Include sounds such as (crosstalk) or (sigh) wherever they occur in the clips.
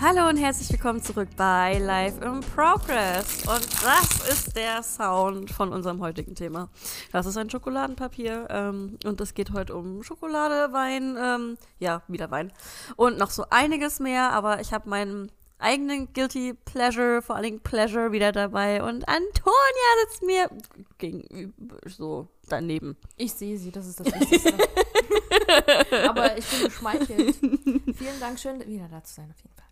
Hallo und herzlich willkommen zurück bei Life in Progress. Und das ist der Sound von unserem heutigen Thema. Das ist ein Schokoladenpapier ähm, und es geht heute um Schokolade, Wein, ähm, ja, wieder Wein und noch so einiges mehr. Aber ich habe meinen eigenen Guilty Pleasure, vor allen Dingen Pleasure wieder dabei und Antonia sitzt mir gegenüber, so daneben. Ich sehe sie, das ist das Wichtigste. (laughs) Aber ich bin geschmeichelt. Vielen Dank, schön wieder da zu sein, auf jeden Fall.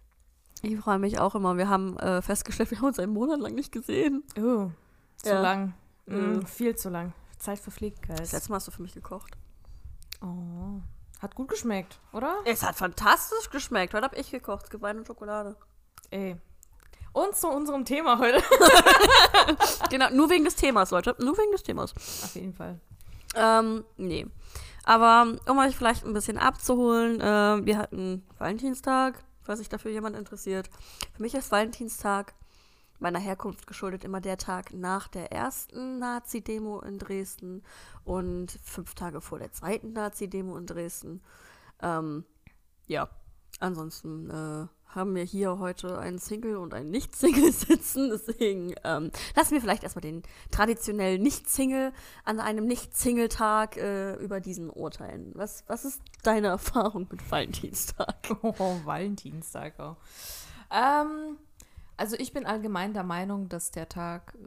Ich freue mich auch immer. Wir haben äh, festgestellt, wir haben uns einen Monat lang nicht gesehen. Oh, zu Ja. lang. Mm, Mhm. Viel zu lang. Zeit verfliegt, Das Guys. letzte Mal hast du für mich gekocht. Oh. Hat gut geschmeckt, oder? Es hat fantastisch geschmeckt. Heute habe ich gekocht. Es gibt Wein und Schokolade. Ey. Und zu unserem Thema heute. (laughs) genau, nur wegen des Themas, Leute. Nur wegen des Themas. Auf jeden Fall. Ähm, nee. Aber um euch vielleicht ein bisschen abzuholen, äh, wir hatten Valentinstag, falls sich dafür jemand interessiert. Für mich ist Valentinstag meiner Herkunft geschuldet immer der Tag nach der ersten Nazi-Demo in Dresden und fünf Tage vor der zweiten Nazi-Demo in Dresden. Ähm, ja, ansonsten äh, haben wir hier heute einen Single und einen Nicht-Single (laughs) sitzen. Deswegen ähm, lassen wir vielleicht erstmal den traditionell Nicht-Single an einem Nicht-Single-Tag äh, über diesen urteilen. Was, was ist deine Erfahrung mit Valentinstag? (laughs) Oh, Valentinstag auch. Ähm, also ich bin allgemein der Meinung, dass der Tag äh,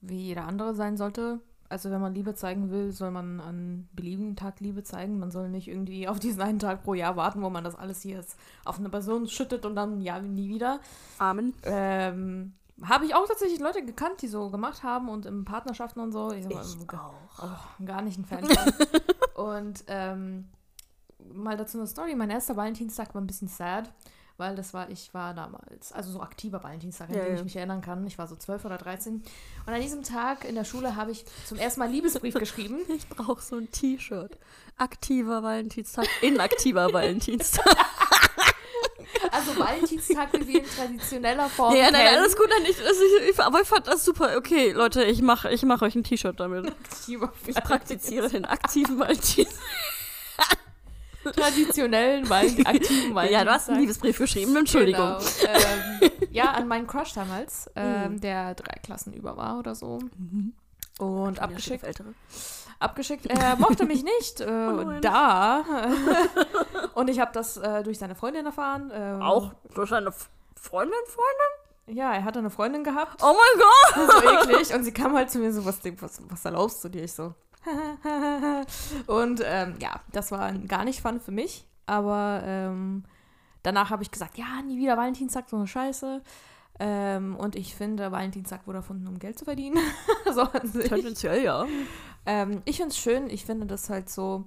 wie jeder andere sein sollte. Also wenn man Liebe zeigen will, soll man an beliebigen Tag Liebe zeigen. Man soll nicht irgendwie (laughs) auf diesen einen Tag pro Jahr warten, wo man das alles hier auf eine Person schüttet und dann ja nie wieder. Amen. Ähm, habe ich auch tatsächlich Leute gekannt, die so gemacht haben und in Partnerschaften und so. Ich mal, auch. Oh, gar nicht ein Fan (laughs) und ähm, mal dazu eine Story. Mein erster Valentinstag war ein bisschen sad, weil das war, ich war damals, also so aktiver Valentinstag, an Ja, den ja. ich mich erinnern kann. Ich war so 12 oder 13. Und an diesem Tag in der Schule habe ich zum ersten Mal Liebesbrief (laughs) geschrieben. Ich brauche so ein T-Shirt. Aktiver Valentinstag, inaktiver (laughs) Valentinstag. (laughs) Also Valentinstag, wie wir in traditioneller Form ja, nein, alles gut, nein, ich, ich, aber ich fand das super. Okay, Leute, ich mache ich mach euch ein T-Shirt damit. Aktiver Ich praktiziere den aktiven Valentinstag. (laughs) traditionellen, aktiven Valentinstag. Ja, du hast einen Liebesbrief geschrieben, Entschuldigung. Genau. Ähm, ja, an meinen Crush damals, (laughs) ähm, der drei Klassen über war oder so. Und abgeschickt. Ältere. abgeschickt. Er mochte mich nicht. Äh, (laughs) da. und ich habe das äh, durch seine Freundin erfahren. Ähm, Auch durch eine F- Freundin, Freundin? Ja, er hatte eine Freundin gehabt. Oh mein Gott! So eklig. Und sie kam halt zu mir so, was, was, was erlaubst du dir? Ich so. (laughs) und ähm, ja, das war gar nicht fun für mich. Aber ähm, danach habe ich gesagt, ja, nie wieder Valentinstag, so eine Scheiße. Ähm, und ich finde, Valentinstag wurde erfunden, um Geld zu verdienen. (laughs) so an sich. Tendenziell ja. Ähm, ich finde es schön, ich finde das halt so,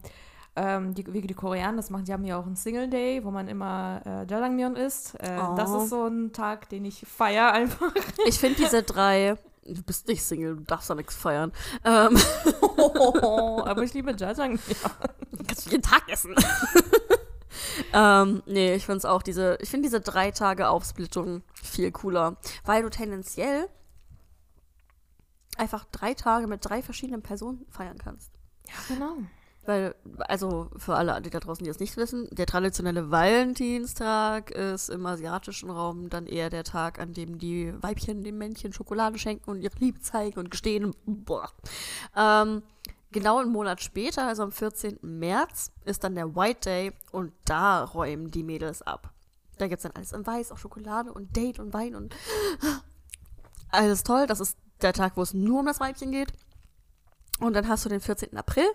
ähm, die, wie die Koreaner das machen, die haben ja auch einen Single Day, wo man immer äh, Jajangmyeon isst. Äh, Oh. Das ist so ein Tag, den ich feiere einfach. Ich finde diese drei. (laughs) Du bist nicht Single, du darfst doch nichts feiern. Ähm, (laughs) Aber ich liebe Jajangmyeon. kannst du jeden Tag essen. (laughs) ähm, nee, ich finde es auch diese, ich finde diese drei Tage Aufsplittung viel cooler, weil du tendenziell einfach drei Tage mit drei verschiedenen Personen feiern kannst. Ja, genau. Weil, also für alle, die da draußen, die es nicht wissen, der traditionelle Valentinstag ist im asiatischen Raum dann eher der Tag, an dem die Weibchen dem Männchen Schokolade schenken und ihre Liebe zeigen und gestehen. Boah. Ähm, genau einen Monat später, also am 14. März, ist dann der White Day und da räumen die Mädels ab. Da gibt es dann alles in Weiß, auch Schokolade und Date und Wein und (gasps) alles toll. Das ist der Tag, wo es nur um das Weibchen geht. Und dann hast du den 14. April.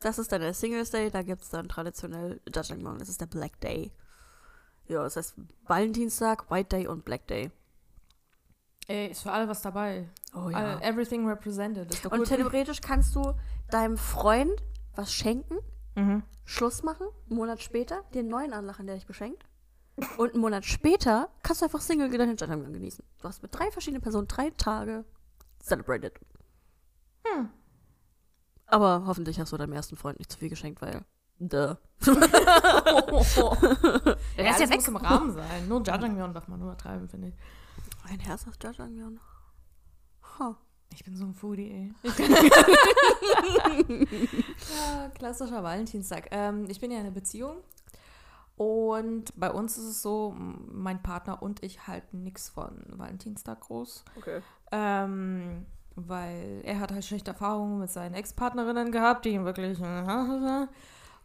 Das ist dann der Singles Day, da gibt es dann traditionell Jajangmyeon, das ist der Black Day. Ja, das heißt Valentinstag, White Day und Black Day. Ey, ist für alle was dabei. Oh All, everything represented. Ist doch Und gut. theoretisch kannst du deinem Freund was schenken, Mhm. Schluss machen, einen Monat später, den neuen anlachen, der dich beschenkt. Und einen Monat später kannst du einfach Single deinen Jajangmyeon genießen. Du hast mit drei verschiedenen Personen drei Tage celebrated. Hm. Aber hoffentlich hast du deinem ersten Freund nicht zu viel geschenkt, weil. Duh. (laughs) Ja, ist das ja muss im Rahmen sein. Nur Jajangmyeon darf man nur übertreiben, finde ich. Ein Herz aus Jajangmyeon. Huh. Ich bin so ein Foodie, ey. (laughs) ja, klassischer Valentinstag. Ähm, ich bin ja in einer Beziehung Und bei uns ist es so, mein Partner und ich halten nichts von Valentinstag groß. Okay. Ähm, weil er hat halt schlechte Erfahrungen mit seinen Ex-Partnerinnen gehabt, die ihn wirklich.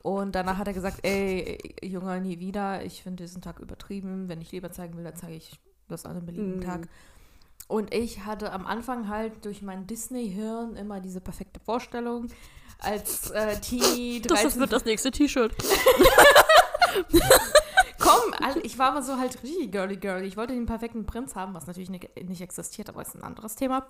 Und danach hat er gesagt, ey, Junge, nie wieder. Ich finde diesen Tag übertrieben. Wenn ich lieber zeigen will, dann zeige ich das an einem beliebigen Mhm. Tag. Und ich hatte am Anfang halt durch mein Disney-Hirn immer diese perfekte Vorstellung. Als äh, Teenie, (laughs) Das 13, wird das nächste T-Shirt. (laughs) (laughs) Komm, (laughs) Al- ich war aber so halt richtig girly girly. Ich wollte den perfekten Prinz haben, was natürlich nicht, nicht existiert, aber ist ein anderes Thema.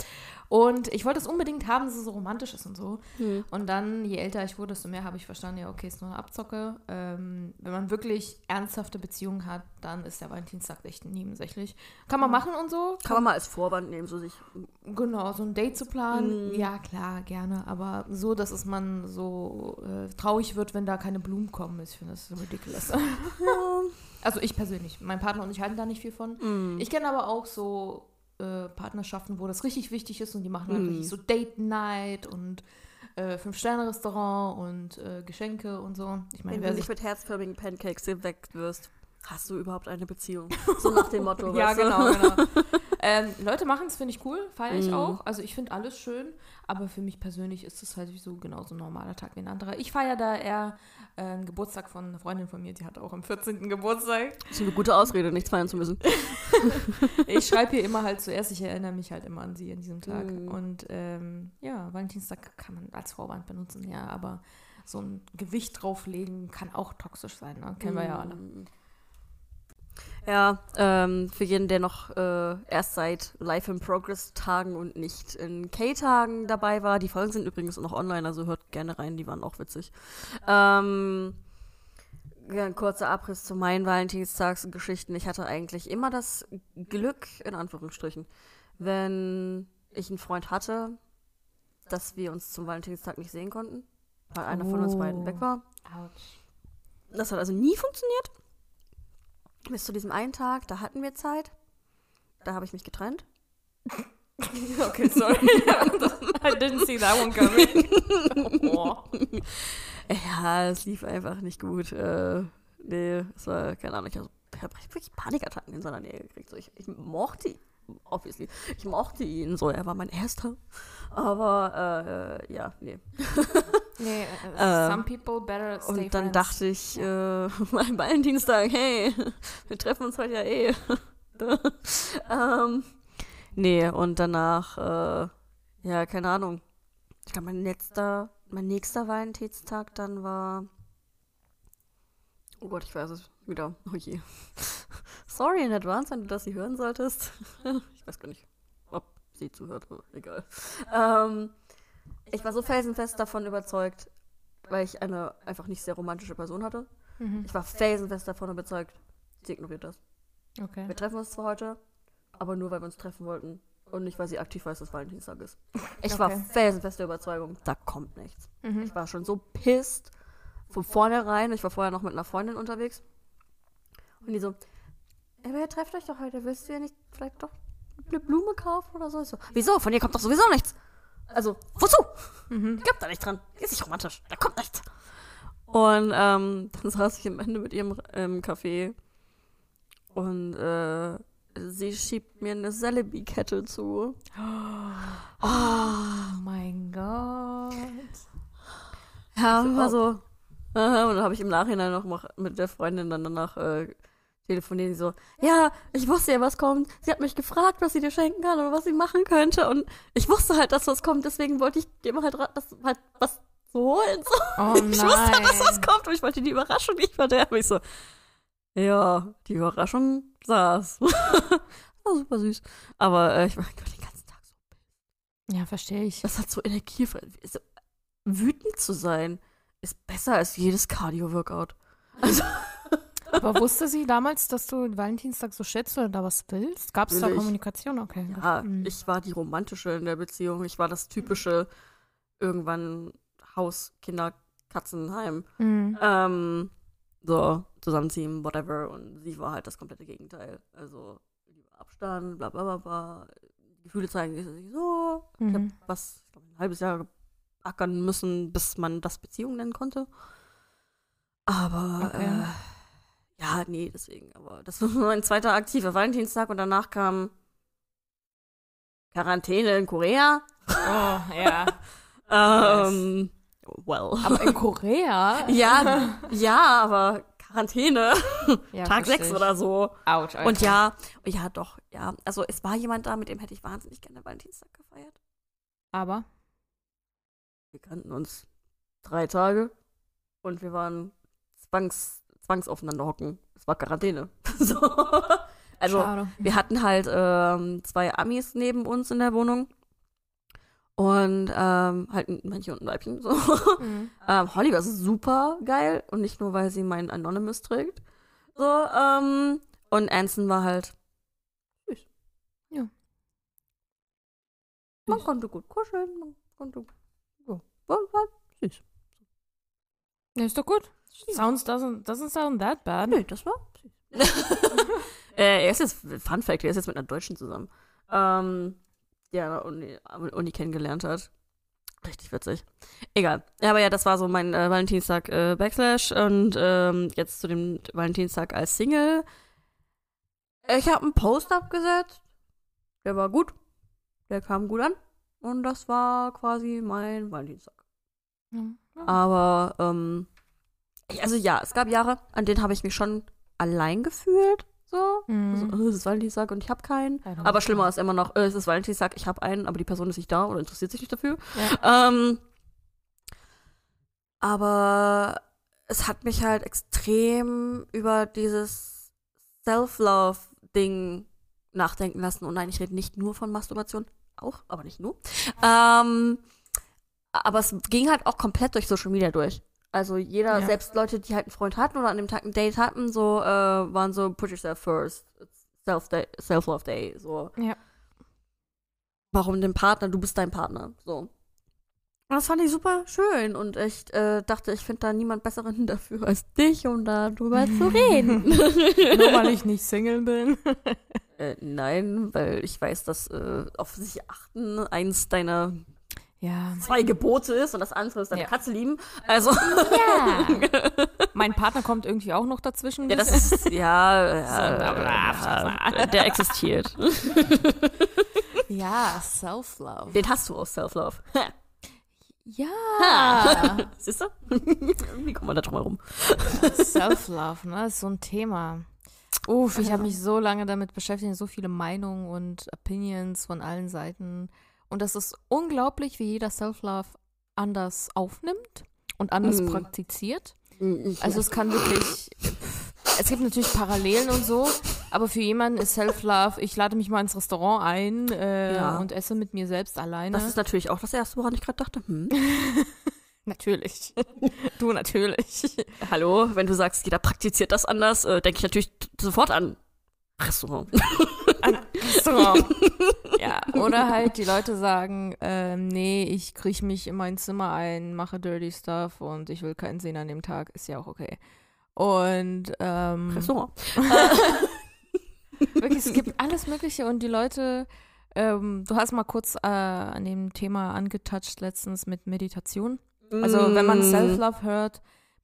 Und ich wollte es unbedingt haben, dass es so romantisch ist und so. Hm. Und dann, je älter ich wurde, desto mehr habe ich verstanden, ja, okay, ist nur eine Abzocke. Ähm, wenn man wirklich ernsthafte Beziehungen hat, dann ist der Valentinstag echt nebensächlich. Kann man machen und so. Kann man mal als Vorwand nehmen, so sich. Genau, so ein Date zu planen. Mhm. Ja, klar, gerne. Aber so, dass es man so äh, traurig wird, wenn da keine Blumen kommen, ist, ich finde das so ridiculous. (laughs) Ja. Also ich persönlich. Mein Partner und ich halten da nicht viel von. Mm. Ich kenne aber auch so äh, Partnerschaften, wo das richtig wichtig ist und die machen dann Mhm. richtig so Date Night und äh, Fünf-Sterne-Restaurant und äh, Geschenke und so. Ich meine, Wenn du nicht mit herzförmigen Pancakes geweckt wirst, hast du überhaupt eine Beziehung. (laughs) So nach dem Motto. ja, genau, genau. (laughs) ähm, Leute machen es, finde ich cool, feiere ich Mhm. auch. Also ich finde alles schön, aber für mich persönlich ist es halt so genauso ein normaler Tag wie ein anderer. Ich feiere da eher äh, einen Geburtstag von einer Freundin von mir, die hat auch am 14. Geburtstag. Das ist eine gute Ausrede, nichts feiern zu müssen. (laughs) Ich schreibe hier immer halt zuerst, ich erinnere mich halt immer an sie an diesem Tag. Mhm. Und ähm, ja, Valentinstag kann man als Vorwand benutzen, ja, aber so ein Gewicht drauflegen kann auch toxisch sein, ne? Kennen wir ja alle. Ja, ähm, für jeden, der noch äh, erst seit Life in Progress Tagen und nicht in K-Tagen dabei war. Die Folgen sind übrigens noch online, also hört gerne rein, die waren auch witzig. Ähm, ja, ein kurzer Abriss zu meinen Valentinstagsgeschichten. Ich hatte eigentlich immer das Glück, in Anführungsstrichen, wenn ich einen Freund hatte, dass wir uns zum Valentinstag nicht sehen konnten, weil einer von uns beiden Oh. weg war. Autsch. Das hat also nie funktioniert. Bis zu diesem einen Tag, da hatten wir Zeit. Da habe ich mich getrennt. (laughs) Okay, sorry. (laughs) I didn't see that one coming. (laughs) Oh. Ja, es lief einfach nicht gut. Äh, nee, es war, keine Ahnung, ich habe hab wirklich Panikattacken in seiner Nähe gekriegt. So, ich, ich mochte ihn, obviously. Ich mochte ihn so, er war mein erster. Aber, äh, ja, nee. Nee, Äh, uh, some people better stay Und dann friends. dachte ich, äh, (laughs) mein Valentinstag, hey, (laughs) wir treffen uns heute ja eh. (laughs) ähm, nee, und danach, äh, ja, keine Ahnung. Ich glaube, mein letzter, mein nächster Valentinstag dann war. Oh Gott, ich weiß es wieder. Oh je. Sorry in advance, wenn du das hier hören solltest. ich weiß gar nicht, ob sie zuhört, aber egal. Ähm, ich war so felsenfest davon überzeugt, weil ich eine einfach nicht sehr romantische Person hatte. Mhm. Ich war felsenfest davon überzeugt, sie ignoriert das. Okay. Wir treffen uns zwar heute, aber nur, weil wir uns treffen wollten. Und nicht, weil sie aktiv weiß, dass Valentinstag ist. Ich war Okay. felsenfest der Überzeugung, da kommt nichts. Mhm. Ich war schon so pisst von vornherein. Ich war vorher noch mit einer Freundin unterwegs. Und die so, aber ihr trefft euch doch heute. Willst du ihr nicht vielleicht doch eine Blume kaufen oder so? Ich so, wieso? Von ihr kommt doch sowieso nichts. Also, wozu? Mhm. Ich glaub da nicht dran. Ist nicht romantisch. Da kommt nichts. Und ähm, dann (laughs) saß ich am Ende mit ihrem im Café und äh, sie schiebt mir eine Celebi-Kette zu. (gasps) Oh mein Gott. Ja, So, war oh. so. Und dann habe ich im Nachhinein noch mit der Freundin dann danach äh, telefoniert. Die so, ja, ich wusste ja, was kommt. Sie hat mich gefragt, was sie dir schenken kann oder was sie machen könnte. Und ich wusste halt, dass was kommt. Deswegen wollte ich dir halt, ra- das, halt was zu holen. So. Oh (laughs) ich wusste, dass was kommt. Und ich wollte die Überraschung nicht verderben. Ich so, ja, die Überraschung saß. (laughs) war super süß. Aber äh, ich war den ganzen Tag so Ja, verstehe ich. das hat so Energie. So, wütend zu sein ist besser als jedes Cardio-Workout. Also, (laughs) Aber wusste sie damals, dass du Valentinstag so schätzt oder da was willst? Gab es da Natürlich. Kommunikation? Okay. ja, Mhm. ich war die romantische in der Beziehung. Ich war das typische irgendwann Haus, Kinder, Katzenheim. Mhm. Ähm, so, zusammenziehen, whatever. Und sie war halt das komplette Gegenteil. Also, lieber Abstand, bla bla bla bla. Gefühle zeigen sich so. Ich habe Mhm. was, ich glaub, ein halbes Jahr ackern müssen, bis man das Beziehung nennen konnte. Aber Okay. äh, Ja, nee, deswegen. Aber das war (laughs) mein zweiter aktiver Valentinstag und danach kam Quarantäne in Korea. Oh, ja. (laughs) Ähm, well. Aber in (laughs) Korea? ja, ja, aber Quarantäne. Ja, Tag versteh 6 ich. oder so. Autsch, Alter. Und ja, ja, doch, ja. Also es war jemand da, mit dem hätte ich wahnsinnig gerne Valentinstag gefeiert. Aber? Wir kannten uns drei Tage und wir waren zwangs, zwangs aufeinander hocken. Es war Quarantäne. (laughs) so. Also Schade. wir hatten halt ähm, zwei Amis neben uns in der Wohnung. Und ähm, halt ein Männchen und ein Weibchen. So. Mhm. Ähm, Holly war super geil und nicht nur, weil sie meinen Anonymous trägt. So, ähm, und Anson war halt süß. Ja. Man Süß. konnte gut kuscheln, man konnte. Ja, war, war süß. Ja, ist doch gut. Sounds doesn't, doesn't sound that bad. Nö, das war (laughs) äh, er ist jetzt, Fun Fact, er ist jetzt mit einer Deutschen zusammen. Ähm, der Uni, der Uni kennengelernt hat. Richtig witzig. Egal. Ja, aber ja, das war so mein äh, Valentinstag äh, Backslash und ähm, jetzt zu dem Valentinstag als Single. Ich habe einen Post abgesetzt. Der war gut. Der kam gut an. Und das war quasi mein Valentinstag. Ja. Aber, ähm, also ja, es gab Jahre, an denen habe ich mich schon allein gefühlt. So. Mhm. Also, es ist Valentinstag und ich habe keinen. Aber schlimmer ist immer noch, äh, es ist Valentinstag, ich habe einen, aber die Person ist nicht da oder interessiert sich nicht dafür. Ja. Ähm, aber es hat mich halt extrem über dieses Self-Love-Ding nachdenken lassen. Und nein, ich rede nicht nur von Masturbation, auch, aber nicht nur. Ähm, aber es ging halt auch komplett durch Social Media durch. Also jeder, Ja. selbst Leute, die halt einen Freund hatten oder an dem Tag ein Date hatten, so äh, waren so put yourself first, Self-Day- Self-Love Day, so. Ja. Warum den Partner? Du bist dein Partner, so. Und das fand ich super schön und ich äh, dachte, ich finde da niemand besseren (laughs) dafür als dich, um darüber zu (laughs) reden. Nur weil ich (laughs) nicht Single bin. äh, nein, weil ich weiß, dass äh, auf sich achten eins deiner Ja. zwei Gebote ist und das andere ist deine Ja. Katze lieben. Also, Ja. (laughs) mein Partner kommt irgendwie auch noch dazwischen. ja, das ist, ja, ja der existiert. (laughs) ja, Self-Love. Den hast du aus Self-Love. Ja. Siehst du? (laughs) Wie kommt man da drum herum? Self-Love, ne? Ist so ein Thema. Uff, ich habe mich so lange damit beschäftigt, so viele Meinungen und Opinions von allen Seiten. Und das ist unglaublich, wie jeder Self-Love anders aufnimmt und anders Mhm. praktiziert. Also es kann wirklich, es gibt natürlich Parallelen und so, aber für jemanden ist Self-Love, ich lade mich mal ins Restaurant ein äh, Ja. und esse mit mir selbst alleine. Das ist natürlich auch das Erste, woran ich gerade dachte. Hm. (laughs) natürlich. du natürlich. Hallo, wenn du sagst, jeder praktiziert das anders, äh, denke ich natürlich sofort an Restaurant. An Restaurant. ja, oder halt die Leute sagen, ähm, nee, ich kriech mich in mein Zimmer ein, mache dirty stuff und ich will keinen sehen an dem Tag, ist ja auch okay. Und ähm, Restaurant. (laughs) wirklich, es gibt alles Mögliche und die Leute, ähm, du hast mal kurz äh, an dem Thema angetouched letztens mit Meditation. Also wenn man Mm. Self-Love hört,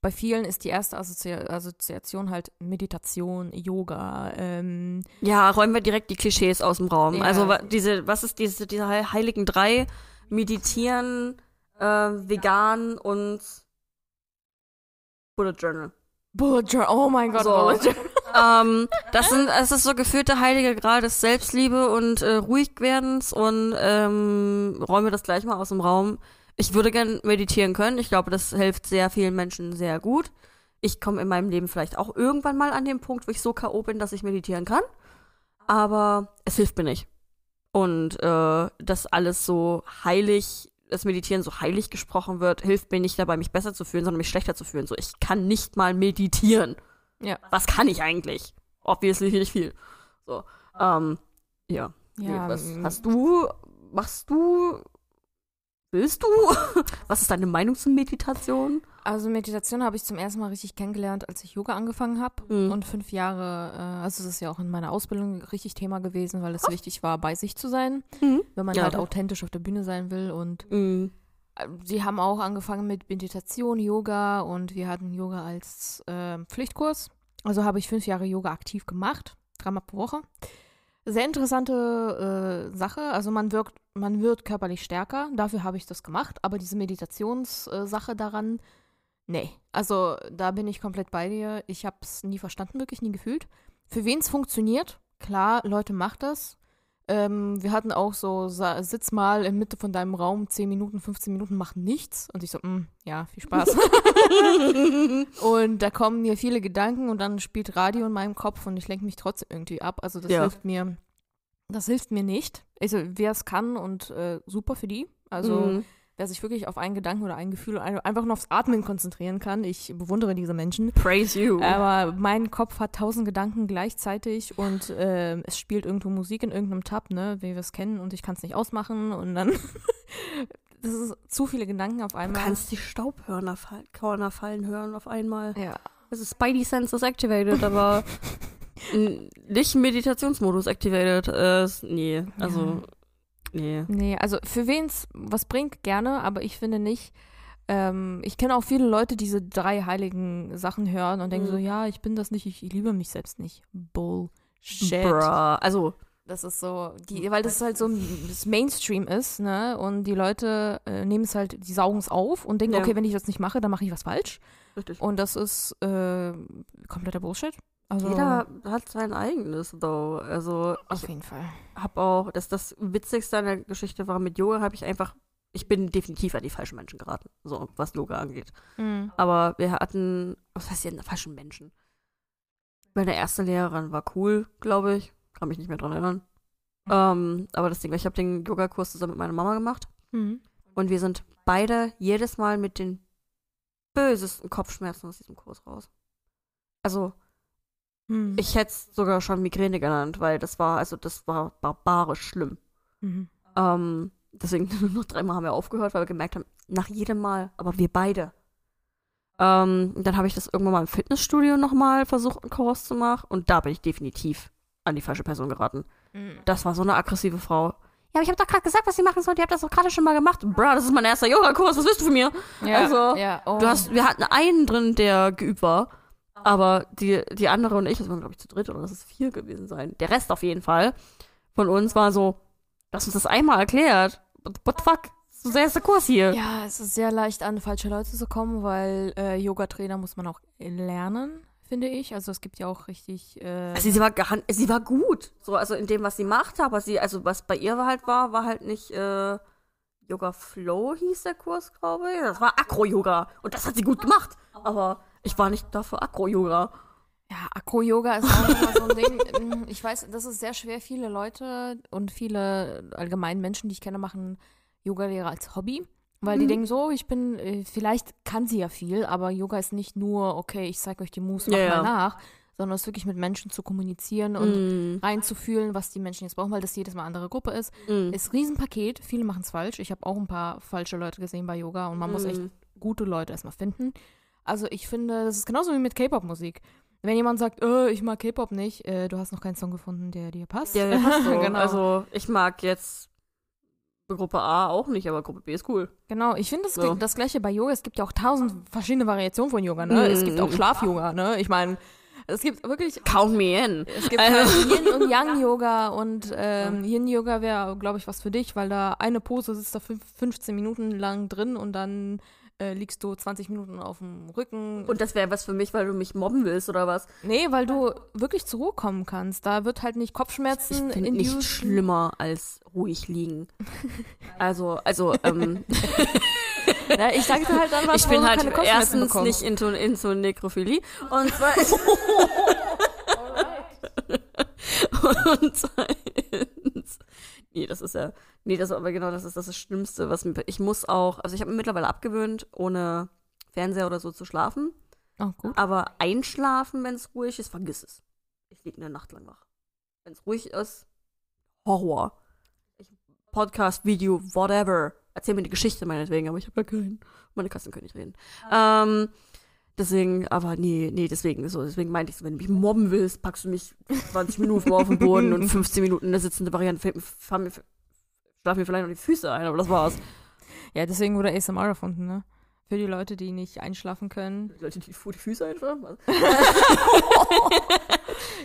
bei vielen ist die erste Assozi Assoziation halt Meditation, Yoga, ähm, Ja, räumen wir direkt die Klischees aus dem Raum. Ja. Also diese, was ist diese, diese he- heiligen drei? Meditieren, äh, vegan und Bullet Journal. Bullet Journal, oh mein Gott, So. Bullet Journal. (laughs) ähm, das sind, es ist so gefühlte heilige Grad des Selbstliebe und äh, Ruhigwerdens und ähm, räume das gleich mal aus dem Raum. Ich würde gern meditieren können. Ich glaube, das hilft sehr vielen Menschen sehr gut. Ich komme in meinem Leben vielleicht auch irgendwann mal an den Punkt, wo ich so K.O. bin, dass ich meditieren kann. Aber es hilft mir nicht. Und äh, dass alles so heilig, das Meditieren so heilig gesprochen wird, hilft mir nicht dabei, mich besser zu fühlen, sondern mich schlechter zu fühlen. So, ich kann nicht mal meditieren Ja. was kann ich eigentlich? Obviously nicht viel. So, ähm, ja. Ja, was m- hast du, machst du, willst du? (laughs) was ist deine Meinung zu Meditation? Also Meditation habe ich zum ersten Mal richtig kennengelernt, als ich Yoga angefangen habe. Mhm. Und fünf Jahre, äh, also es ist ja auch in meiner Ausbildung richtig Thema gewesen, weil es wichtig war, bei sich zu sein, Mhm. wenn man Ja, halt authentisch auf der Bühne sein will. Und Mhm. äh, sie haben auch angefangen mit Meditation, Yoga und wir hatten Yoga als äh, Pflichtkurs. Also habe ich fünf Jahre Yoga aktiv gemacht, dreimal pro Woche. Sehr interessante äh, Sache. Also man wirkt, man wird körperlich stärker. Dafür habe ich das gemacht. Aber diese Meditationssache daran, nee. Also da bin ich komplett bei dir. Ich habe es nie verstanden, wirklich nie gefühlt. Für wen es funktioniert, klar, Leute macht das. Ähm, wir hatten auch so, sitz mal in Mitte von deinem Raum, 10 Minuten, 15 Minuten, mach nichts. Und ich so, mm, ja, viel Spaß. (laughs) und da kommen mir viele Gedanken und dann spielt Radio in meinem Kopf und ich lenke mich trotzdem irgendwie ab. Also das Ja. hilft mir, das hilft mir nicht. Also wer es kann und äh, super für die. Also Mhm. Wer sich wirklich auf einen Gedanken oder ein Gefühl ein, einfach nur aufs Atmen konzentrieren kann. Ich bewundere diese Menschen. Praise you. Aber mein Kopf hat tausend Gedanken gleichzeitig und ähm, es spielt irgendwo Musik in irgendeinem Tab, ne, wie wir es kennen, und ich kann es nicht ausmachen und dann (laughs) das ist zu viele Gedanken auf du einmal. kannst die Staubhörner fall Körner fallen hören auf einmal. ja. Also Spidey Sense ist activated, aber (laughs) n- nicht Meditationsmodus activated. Äh, nee, also nee. Nee, also für wen es was bringt, gerne, aber ich finde nicht. Ähm, ich kenne auch viele Leute, die diese drei heiligen Sachen hören und denken Mhm. so, ja, ich bin das nicht, ich, ich liebe mich selbst nicht. Bullshit. Bruh. Also Das ist so, die, weil das halt so das Mainstream ist, ne? Und die Leute äh, nehmen es halt, die saugen es auf und denken, Ja. okay, wenn ich das nicht mache, dann mache ich was falsch. richtig. Und das ist äh, kompletter Bullshit. Also Jeder hat sein eigenes, though. Also auf jeden Fall. habe auch, das, das Witzigste an der Geschichte war, mit Yoga habe ich einfach, ich bin definitiv an die falschen Menschen geraten, so was Yoga angeht. Mhm. Aber wir hatten, was heißt denn, falschen Menschen? Meine erste Lehrerin war cool, glaube ich. Kann mich nicht mehr dran erinnern. Ähm, aber das Ding, war, ich habe den Yogakurs zusammen mit meiner Mama gemacht. Mhm. Und wir sind beide jedes Mal mit den bösesten Kopfschmerzen aus diesem Kurs raus. Also, Mhm. ich hätte es sogar schon Migräne genannt, weil das war, also das war barbarisch schlimm. Mhm. Ähm, deswegen (laughs) noch dreimal haben wir aufgehört, weil wir gemerkt haben, nach jedem Mal, aber wir beide. Ähm, dann habe ich das irgendwann mal im Fitnessstudio nochmal versucht, einen Kurs zu machen. Und da bin ich definitiv an die falsche Person geraten. Mhm. Das war so eine aggressive Frau. Ja, aber ich habe doch gerade gesagt, was sie machen sollte. Ihr habt das doch gerade schon mal gemacht. Bra, das ist mein erster Yoga-Kurs. Was willst du von mir? Ja, Also, ja, oh. Du hast, wir hatten einen drin, der geübt war. Aber die, die andere und ich, das waren, glaube ich, zu dritt oder das ist vier gewesen sein. Der Rest auf jeden Fall von uns war so, lass uns das einmal erklärt. What, the fuck? Das ist der erste Kurs hier. Ja, es ist sehr leicht an falsche Leute zu kommen, weil äh, Yoga-Trainer muss man auch lernen, finde ich. Also es gibt ja auch richtig. Äh, Also sie war, sie war gut. So, also in dem, was sie macht, aber sie, also was bei ihr halt war, war halt nicht äh, Yoga Flow hieß der Kurs, glaube ich. Das war Akro-Yoga. Und das hat sie gut gemacht. Aber ich war nicht da für Akro-Yoga. ja, Akro-Yoga ist auch immer so ein Ding. Ich weiß, das ist sehr schwer. Viele Leute und viele allgemein Menschen, die ich kenne, machen Yoga-Lehre als Hobby. Weil die Mhm. denken so, ich bin, äh, vielleicht kann sie ja viel, aber Yoga ist nicht nur, okay, ich zeige euch die Moves, mach Ja, mal ja. nach, sondern es ist wirklich mit Menschen zu kommunizieren und Mm, reinzufühlen, was die Menschen jetzt brauchen, weil das jedes Mal eine andere Gruppe ist. mm, Ist Riesenpaket, viele machen es falsch. Ich habe auch ein paar falsche Leute gesehen bei Yoga und man muss echt mm. gute Leute erstmal finden. Also ich finde, das ist genauso wie mit K-Pop-Musik. Wenn jemand sagt, äh, ich mag K-Pop nicht, äh, du hast noch keinen Song gefunden, der dir passt. Ja, ja, passt so. (laughs) genau. Also ich mag jetzt Gruppe A auch nicht, aber Gruppe B ist cool. genau, ich finde das, So. das gleiche bei Yoga. Es gibt ja auch tausend verschiedene Variationen von Yoga, ne? Es gibt auch Mm. Schlaf-Yoga, ne? Ich meine, es gibt wirklich Count me in. Es gibt Also- Yin und (laughs) Yang Yoga und ähm, Yin Yoga wäre, glaube ich, was für dich, weil da eine Pose sitzt da fünf, 15 Minuten lang drin und dann äh, liegst du 20 Minuten auf dem Rücken. Und das wäre was für mich, weil du mich mobben willst oder was? nee, weil du wirklich zur Ruhe kommen kannst. Da wird halt nicht Ich Kopfschmerzen finde nichts induced. schlimmer als ruhig liegen. (laughs) Also, also, ähm, (laughs) Ja, ich sage dir halt dann was, ich bin halt erstens bekommst. nicht into, into Nekrophilie und zweitens, (laughs) und zweitens, nee, das ist ja, nee, das ist aber genau, das ist das, ist das Schlimmste, was mir, ich muss auch, also ich habe mir mittlerweile abgewöhnt, ohne Fernseher oder so zu schlafen, Oh, gut. aber einschlafen, wenn es ruhig ist, vergiss es. Ich liege eine Nacht lang wach. Wenn es ruhig ist, Horror. Ich, Podcast, Video, whatever. Erzähl mir die Geschichte meinetwegen, aber ich habe ja keinen. Meine Katzen können nicht reden. Ähm, deswegen, aber nee, nee, deswegen, so, deswegen meinte ich so, wenn du mich mobben willst, packst du mich 20 Minuten auf den Boden und 15 Minuten in der sitzende Variante, fällt mir, schlaf mir vielleicht noch die Füße ein, aber das war's. Ja, deswegen wurde ASMR erfunden, ne? Für die Leute, die nicht einschlafen können. Die Leute, die vor die Füße einschlafen? (laughs)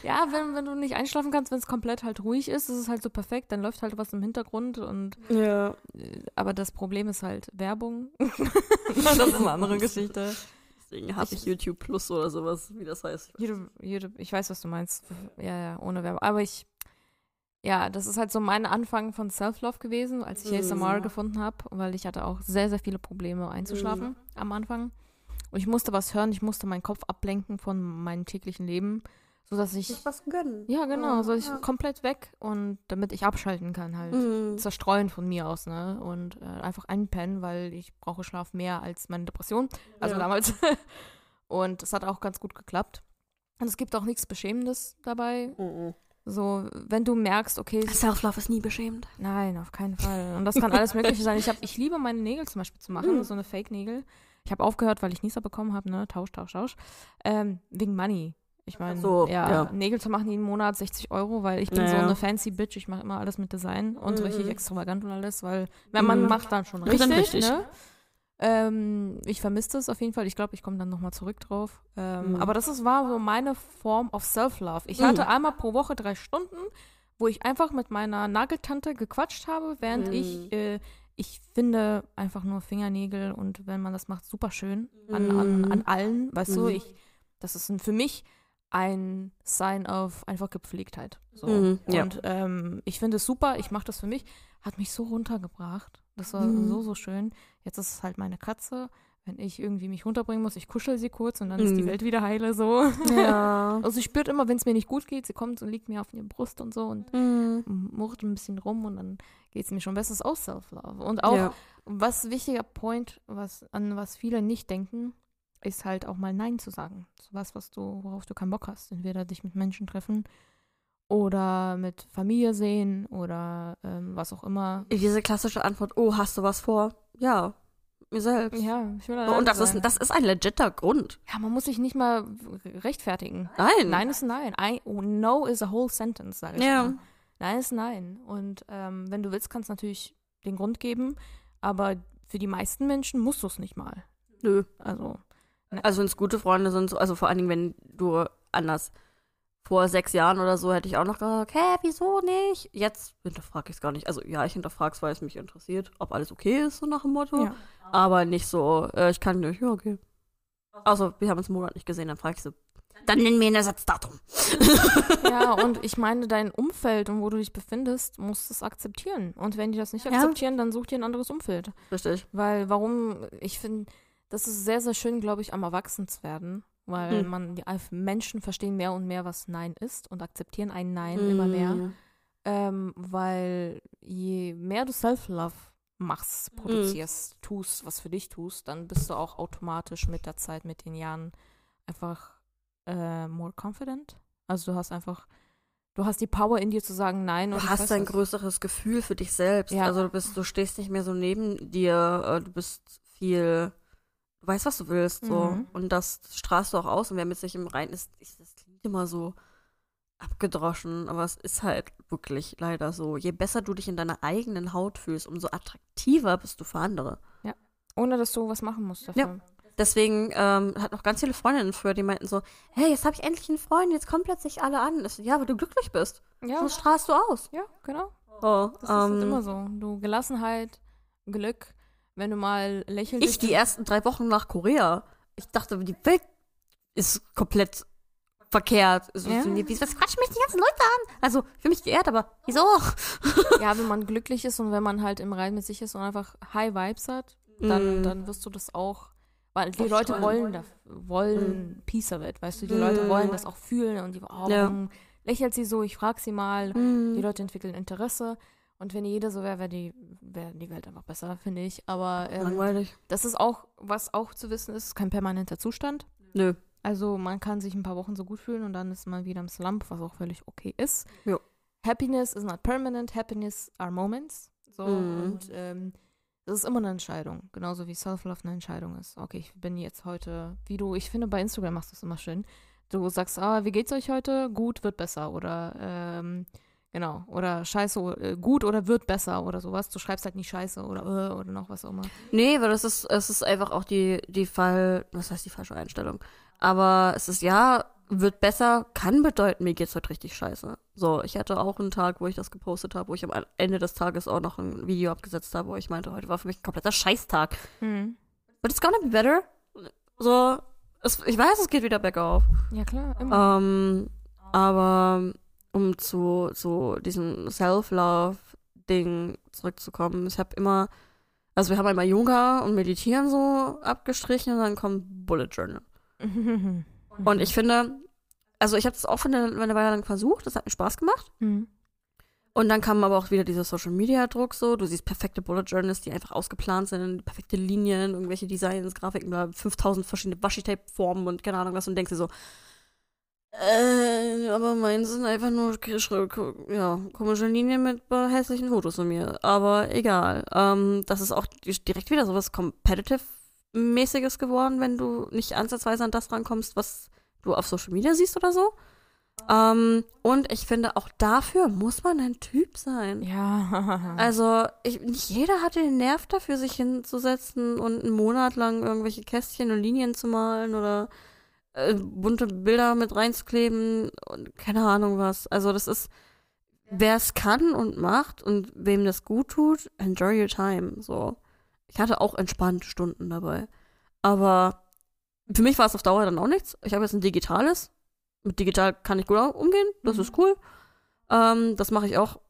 Ja, wenn, wenn du nicht einschlafen kannst, wenn es komplett halt ruhig ist, ist es halt so perfekt, dann läuft halt was im Hintergrund und ja. äh, aber das Problem ist halt Werbung. (laughs) das ist eine andere (laughs) Geschichte. Deswegen habe ich YouTube Plus oder sowas, wie das heißt. YouTube, YouTube, ich weiß, was du meinst. Ja, ja, ohne Werbung. Aber ich, ja, das ist halt so mein Anfang von Self-Love gewesen, als ich Mhm. ASMR gefunden habe, weil ich hatte auch sehr, sehr viele Probleme einzuschlafen am Anfang. Und ich musste was hören, ich musste meinen Kopf ablenken von meinem täglichen Leben, sodass ich, was gönnen. ja genau, so ich Ja. komplett weg und damit ich abschalten kann halt. Mhm. Zerstreuen von mir aus, ne? Und äh, einfach einpennen, weil ich brauche Schlaf mehr als meine Depression. Also Ja. damals. (laughs) und es hat auch ganz gut geklappt. Und es gibt auch nichts Beschämendes dabei. Mhm. So, wenn du merkst, okay, Self-Love ist nie beschämend. nein, auf keinen Fall. Und das kann alles Mögliche sein. Ich, hab, ich liebe meine Nägel zum Beispiel zu machen, Mhm. so eine Fake-Nägel. Ich habe aufgehört, weil ich Nieser bekommen habe, ne? Tausch, Tausch, Tausch. Ähm, wegen Money. Ich meine, so, ja, ja. Nägel zu machen jeden Monat 60 Euro, weil ich bin so Naja. eine fancy Bitch. Ich mache immer alles mit Design und so Mhm. richtig extravagant und alles, weil wenn man Mhm. macht, dann schon richtig. richtig. Ne? Ähm, ich vermisse das auf jeden Fall. Ich glaube, ich komme dann nochmal zurück drauf. Ähm, Mhm. Aber das ist, war so meine Form of Self-Love. Ich Mhm. hatte einmal pro Woche drei Stunden, wo ich einfach mit meiner Nageltante gequatscht habe, während Mhm. ich, äh, ich finde einfach nur Fingernägel und wenn man das macht, super schön an, an, Mhm. an allen. Weißt du, Mhm. ich, das ist ein, für mich ein Sign of einfach Gepflegtheit. So. Mhm, ja. Und ähm, ich finde es super, ich mache das für mich. Hat mich so runtergebracht. Das war Mhm. so, so schön. Jetzt ist es halt meine Katze. Wenn ich irgendwie mich runterbringen muss, ich kuschel sie kurz und dann ist die Mhm. Welt wieder heile so. Ja. (laughs) Also sie spürt immer, wenn es mir nicht gut geht, sie kommt und liegt mir auf ihre Brust und so und Mhm. murrt ein bisschen rum und dann geht es mir schon besser. Das ist auch Self-Love. Und auch, ja. was wichtiger Point, was, an was viele nicht denken, ist halt auch mal Nein zu sagen. Zu was, was du, worauf du keinen Bock hast. Entweder dich mit Menschen treffen oder mit Familie sehen oder ähm, was auch immer. Diese klassische Antwort, oh, hast du was vor? Ja, mir selbst. Ja, ich will So, und das sein. ist, das ist ein legitter Grund. Ja, man muss sich nicht mal rechtfertigen. Nein. Nein ist Nein. I, oh, no is a whole sentence, sage ich Ja. mal. Nein ist Nein. Und ähm, wenn du willst, kannst du natürlich den Grund geben, aber für die meisten Menschen musst du es nicht mal. Nö. Also, Also wenn es gute Freunde sind, so, also vor allen Dingen, wenn du anders. Vor sechs Jahren oder so hätte ich auch noch gesagt, hä, wieso nicht? Jetzt hinterfrage ich es gar nicht. Also ja, ich hinterfrage es, weil es mich interessiert, ob alles okay ist, so nach dem Motto. ja. Aber nicht so, äh, ich kann nicht, ja, okay. Also, wir haben uns einen Monat nicht gesehen, dann frage ich so, dann nenn mir ein Ersatzdatum. (laughs) ja, und ich meine, dein Umfeld und wo du dich befindest, musst es akzeptieren. Und wenn die das nicht Ja. akzeptieren, dann such dir ein anderes Umfeld. Richtig. Weil warum, ich finde, das ist sehr, sehr schön, glaube ich, am Erwachsenswerden. Weil Hm. man, die Menschen verstehen mehr und mehr, was Nein ist und akzeptieren ein Nein immer mehr. Ähm, weil je mehr du Self-Love machst, produzierst, tust, was für dich tust, dann bist du auch automatisch mit der Zeit, mit den Jahren einfach äh, more confident. Also du hast einfach, du hast die Power in dir zu sagen Nein. und Du hast ein größeres Gefühl für dich selbst. Ja. Also du bist, du stehst nicht mehr so neben dir, äh, du bist viel, du weißt, was du willst, so. Mhm. Und das strahlst du auch aus und wer mit sich im Reinen ist, ich, das klingt immer so abgedroschen, aber es ist halt wirklich leider so. Je besser du dich in deiner eigenen Haut fühlst, umso attraktiver bist du für andere. Ohne dass du was machen musst dafür. Deswegen ähm, hat noch ganz viele Freundinnen früher, die meinten so, hey, jetzt habe ich endlich einen Freund, jetzt kommen plötzlich alle an. Ich ja, weil du glücklich bist. Ja, So strahlst du aus. ja, genau. So, Das ist ähm, immer so. Du Gelassenheit, Glück, wenn du mal lächelst. Ich die ersten drei Wochen nach Korea. Ich dachte, die Welt ist komplett verkehrt. So, Ja. so, nee, wie- Was quatschen mich die ganzen Leute an? Also, fühle mich geehrt, aber wieso? (laughs) Ja, wenn man glücklich ist und wenn man halt im Rein mit sich ist und einfach High Vibes hat, dann, Mm. dann wirst du das auch. Weil die Leute wollen das, wollen Peace of it, weißt du? Die Mm. Leute wollen das auch fühlen und die, oh, Ja. lächelt sie so? Ich frage sie mal. Mm. Die Leute entwickeln Interesse. Und wenn jeder so wäre, wäre die, wär die Welt einfach besser, finde ich. Aber ähm, Langweilig. das ist auch, was auch zu wissen ist, kein permanenter Zustand. Nö. Also man kann sich ein paar Wochen so gut fühlen und dann ist man wieder im Slump, was auch völlig okay ist. Jo. Happiness is not permanent, happiness are moments. So, Mhm. und ähm, das ist immer eine Entscheidung. Genauso wie Self-Love eine Entscheidung ist. Okay, ich bin jetzt heute, wie du, ich finde bei Instagram machst du es immer schön. Du sagst, ah, wie geht's euch heute? Gut, wird besser. Oder ähm, Genau. Oder scheiße, äh, gut oder wird besser oder sowas. Du schreibst halt nicht scheiße oder äh, oder noch was auch immer. Nee, weil das ist, es ist einfach auch die, die Fall, was heißt die falsche Einstellung? Aber es ist ja, wird besser, kann bedeuten, mir geht's heute richtig scheiße. So, ich hatte auch einen Tag, wo ich das gepostet habe, wo ich am Ende des Tages auch noch ein Video abgesetzt habe, wo ich meinte, heute war für mich ein kompletter Scheißtag. Hm. But it's gonna be better. So, es, ich weiß, es geht wieder bergauf. Ja, klar. Immer. Ähm, aber um zu, zu diesem Self-Love-Ding zurückzukommen, ich habe immer, also wir haben einmal Yoga und Meditieren so abgestrichen und dann kommt Bullet Journal. (laughs) Und ich finde, also ich habe das auch für eine, eine Weile lang versucht, das hat mir Spaß gemacht. Hm. Und dann kam aber auch wieder dieser Social Media Druck so. Du siehst perfekte Bullet Journals, die einfach ausgeplant sind, perfekte Linien, irgendwelche Designs, Grafiken, 5000 verschiedene Washi-Tape-Formen und keine Ahnung was und denkst dir so, äh, aber meins sind einfach nur ja, komische Linien mit hässlichen Fotos von mir. Aber egal. Ähm, das ist auch direkt wieder so was Competitive-mäßiges geworden, wenn du nicht ansatzweise an das rankommst, was du auf Social Media siehst oder so. Ähm, und ich finde, auch dafür muss man ein Typ sein. Ja. Also, ich, nicht jeder hat den Nerv dafür, sich hinzusetzen und einen Monat lang irgendwelche Kästchen und Linien zu malen oder äh, bunte Bilder mit reinzukleben und keine Ahnung was. Also, das ist, wer es kann und macht und wem das gut tut, enjoy your time. So. Ich hatte auch entspannte Stunden dabei. Aber für mich war es auf Dauer dann auch nichts. Ich habe jetzt ein digitales mit digital kann ich gut umgehen, das Mhm. ist cool. Ähm, das mache ich auch